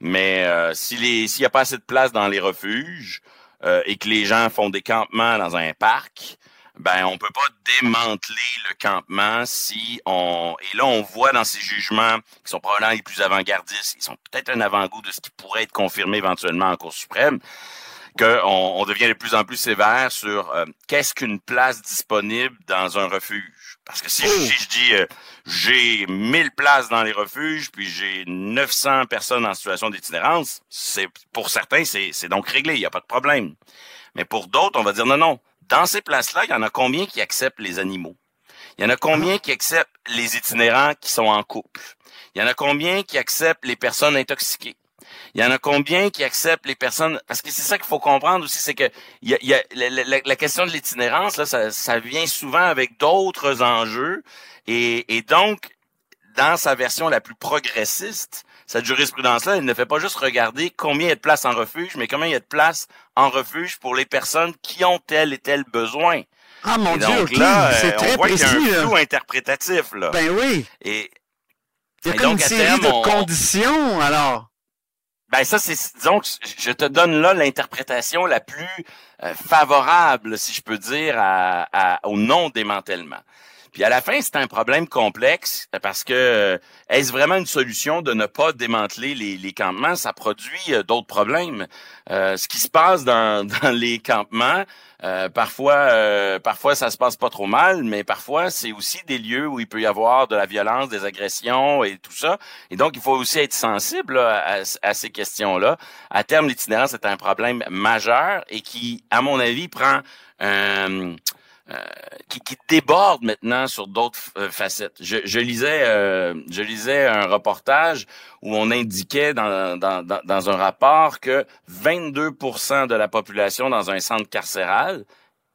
mais s'il n'y a pas assez de place dans les refuges et que les gens font des campements dans un parc, ben on peut pas démanteler le campement si on et là on voit dans ces jugements qui sont probablement les plus avant-gardistes, ils sont peut-être un avant-goût de ce qui pourrait être confirmé éventuellement en Cour suprême, qu'on on devient de plus en plus sévère sur euh, qu'est-ce qu'une place disponible dans un refuge? Parce que si, si je dis euh, j'ai 1000 places dans les refuges, puis j'ai 900 personnes en situation d'itinérance, c'est pour certains c'est c'est donc réglé, il n'y a pas de problème. Mais pour d'autres, on va dire non non, dans ces places-là, il y en a combien qui acceptent les animaux? Il y en a combien qui acceptent les itinérants qui sont en couple? Il y en a combien qui acceptent les personnes intoxiquées? Il y en a combien qui acceptent les personnes parce que c'est ça qu'il faut comprendre aussi, c'est que la, question de l'itinérance ça, vient souvent avec d'autres enjeux. Et donc dans sa version la plus progressiste, cette jurisprudence-là, elle ne fait pas juste regarder combien il y a de places en refuge, mais combien il y a de places en refuge pour les personnes qui ont tel et tel besoin.
Ah mon
Et
Dieu,
donc
ok,
là,
c'est
euh,
très
y a
précis. là.
flou interprétatif là.
Ben oui.
Et,
Il y a
et
comme
donc,
une série
terme,
de
on-
conditions, alors.
Ben ça, c'est disons que je te donne là l'interprétation la plus euh, favorable, si je peux dire, à, à- au non-démantèlement. Puis à la fin, c'est un problème complexe parce que euh, est-ce vraiment une solution de ne pas démanteler les, les campements? Ça produit euh, d'autres problèmes. Euh, ce qui se passe dans, dans les campements, euh, parfois, euh, parfois ça se passe pas trop mal, mais parfois c'est aussi des lieux où il peut y avoir de la violence, des agressions et tout ça. Et donc il faut aussi être sensible là, à, à ces questions-là. À terme, l'itinérance est un problème majeur et qui, à mon avis, prend un euh, qui, qui déborde maintenant sur d'autres euh, facettes. Je, je lisais, euh, je lisais un reportage où on indiquait dans, dans, dans, dans un rapport que 22% de la population dans un centre carcéral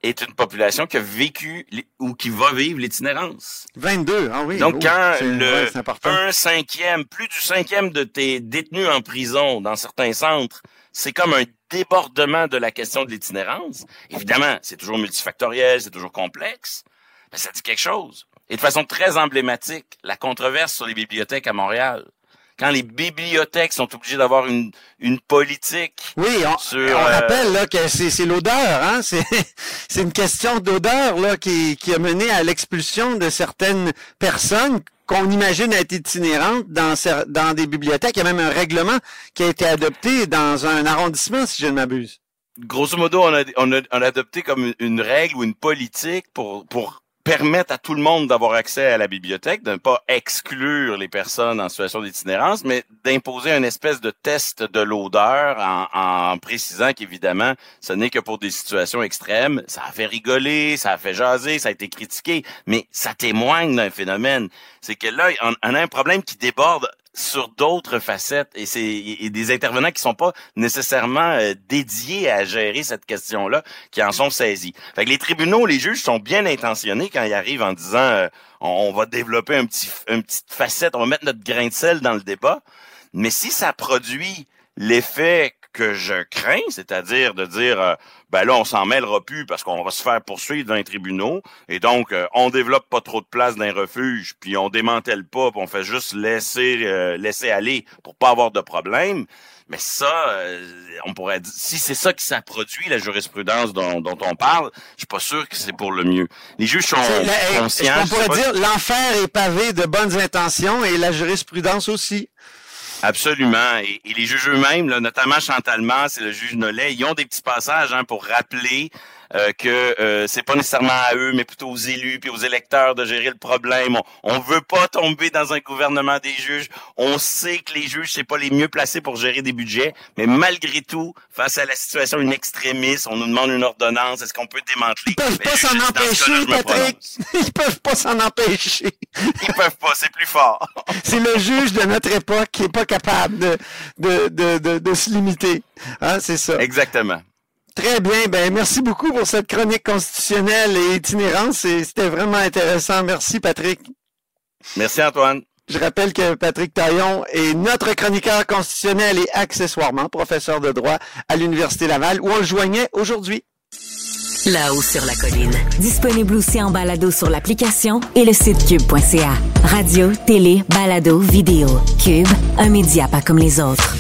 est une population qui a vécu ou qui va vivre l'itinérance.
22, ah oui.
Donc,
oh,
quand le
ouais,
un cinquième, plus du cinquième de tes détenus en prison dans certains centres, c'est comme un débordement de la question de l'itinérance. Évidemment, c'est toujours multifactoriel, c'est toujours complexe, mais ça dit quelque chose. Et de façon très emblématique, la controverse sur les bibliothèques à Montréal. Quand les bibliothèques sont obligées d'avoir une, une politique
Oui, on,
sur...
on
euh,
rappelle là, que c'est, c'est l'odeur, hein? C'est, c'est une question d'odeur là, qui, qui a mené à l'expulsion de certaines personnes qu'on imagine être itinérantes dans, dans des bibliothèques. Il y a même un règlement qui a été adopté dans un arrondissement, si je ne m'abuse.
grosso modo, on a, on a, on a adopté comme une, une règle ou une politique pour, pour permettre à tout le monde d'avoir accès à la bibliothèque, de ne pas exclure les personnes en situation d'itinérance, mais d'imposer une espèce de test de l'odeur en, en précisant qu'évidemment, ce n'est que pour des situations extrêmes. Ça a fait rigoler, ça a fait jaser, ça a été critiqué, mais ça témoigne d'un phénomène. C'est que là, on, on a un problème qui déborde sur d'autres facettes et c'est des intervenants qui sont pas nécessairement euh, dédiés à gérer cette question-là qui en sont saisis. Fait que les tribunaux, les juges sont bien intentionnés quand ils arrivent en disant euh, on, on va développer un petit une petite facette, on va mettre notre grain de sel dans le débat, mais si ça produit l'effet que je crains, c'est-à-dire de dire euh, ben là on s'en mêlera plus parce qu'on va se faire poursuivre dans les tribunaux et donc euh, on développe pas trop de place dans les refuges puis on démantèle pas puis on fait juste laisser euh, laisser aller pour pas avoir de problème. Mais ça, euh, on pourrait dire, si c'est ça qui ça produit la jurisprudence dont, dont on parle, je suis pas sûr que c'est pour le mieux. Les juges sont
la-
conscients.
on pourrait dire l'enfer est pavé de bonnes intentions et la jurisprudence aussi.
Absolument. Et, les juges eux-mêmes, notamment Chantal Masse et le juge Nollet, ils ont des petits passages hein, pour rappeler euh, que euh, c'est pas nécessairement à eux, mais plutôt aux élus puis aux électeurs de gérer le problème. On, on veut pas tomber dans un gouvernement des juges. On sait que les juges c'est pas les mieux placés pour gérer des budgets, mais malgré tout, face à la situation une extrémiste, on nous demande une ordonnance. Est-ce qu'on peut démanteler?
Ils peuvent pas s'en empêcher, Patrick. Ils peuvent pas s'en empêcher.
Ils peuvent pas, c'est plus fort.
C'est le juge de notre époque qui est pas capable de, de, de, de, de se limiter. Hein, c'est ça.
Exactement.
Très bien. Ben, merci beaucoup pour cette chronique constitutionnelle et itinérante. C'était vraiment intéressant. Merci, Patrick.
Merci Antoine.
Je rappelle que Patrick Taillon est notre chroniqueur constitutionnel et accessoirement professeur de droit à l'Université Laval où on le joignait aujourd'hui.
Là-haut sur la colline.
Disponible aussi en balado sur l'application et le site cube.ca. Radio, télé, balado, vidéo. Cube, un média pas comme les autres.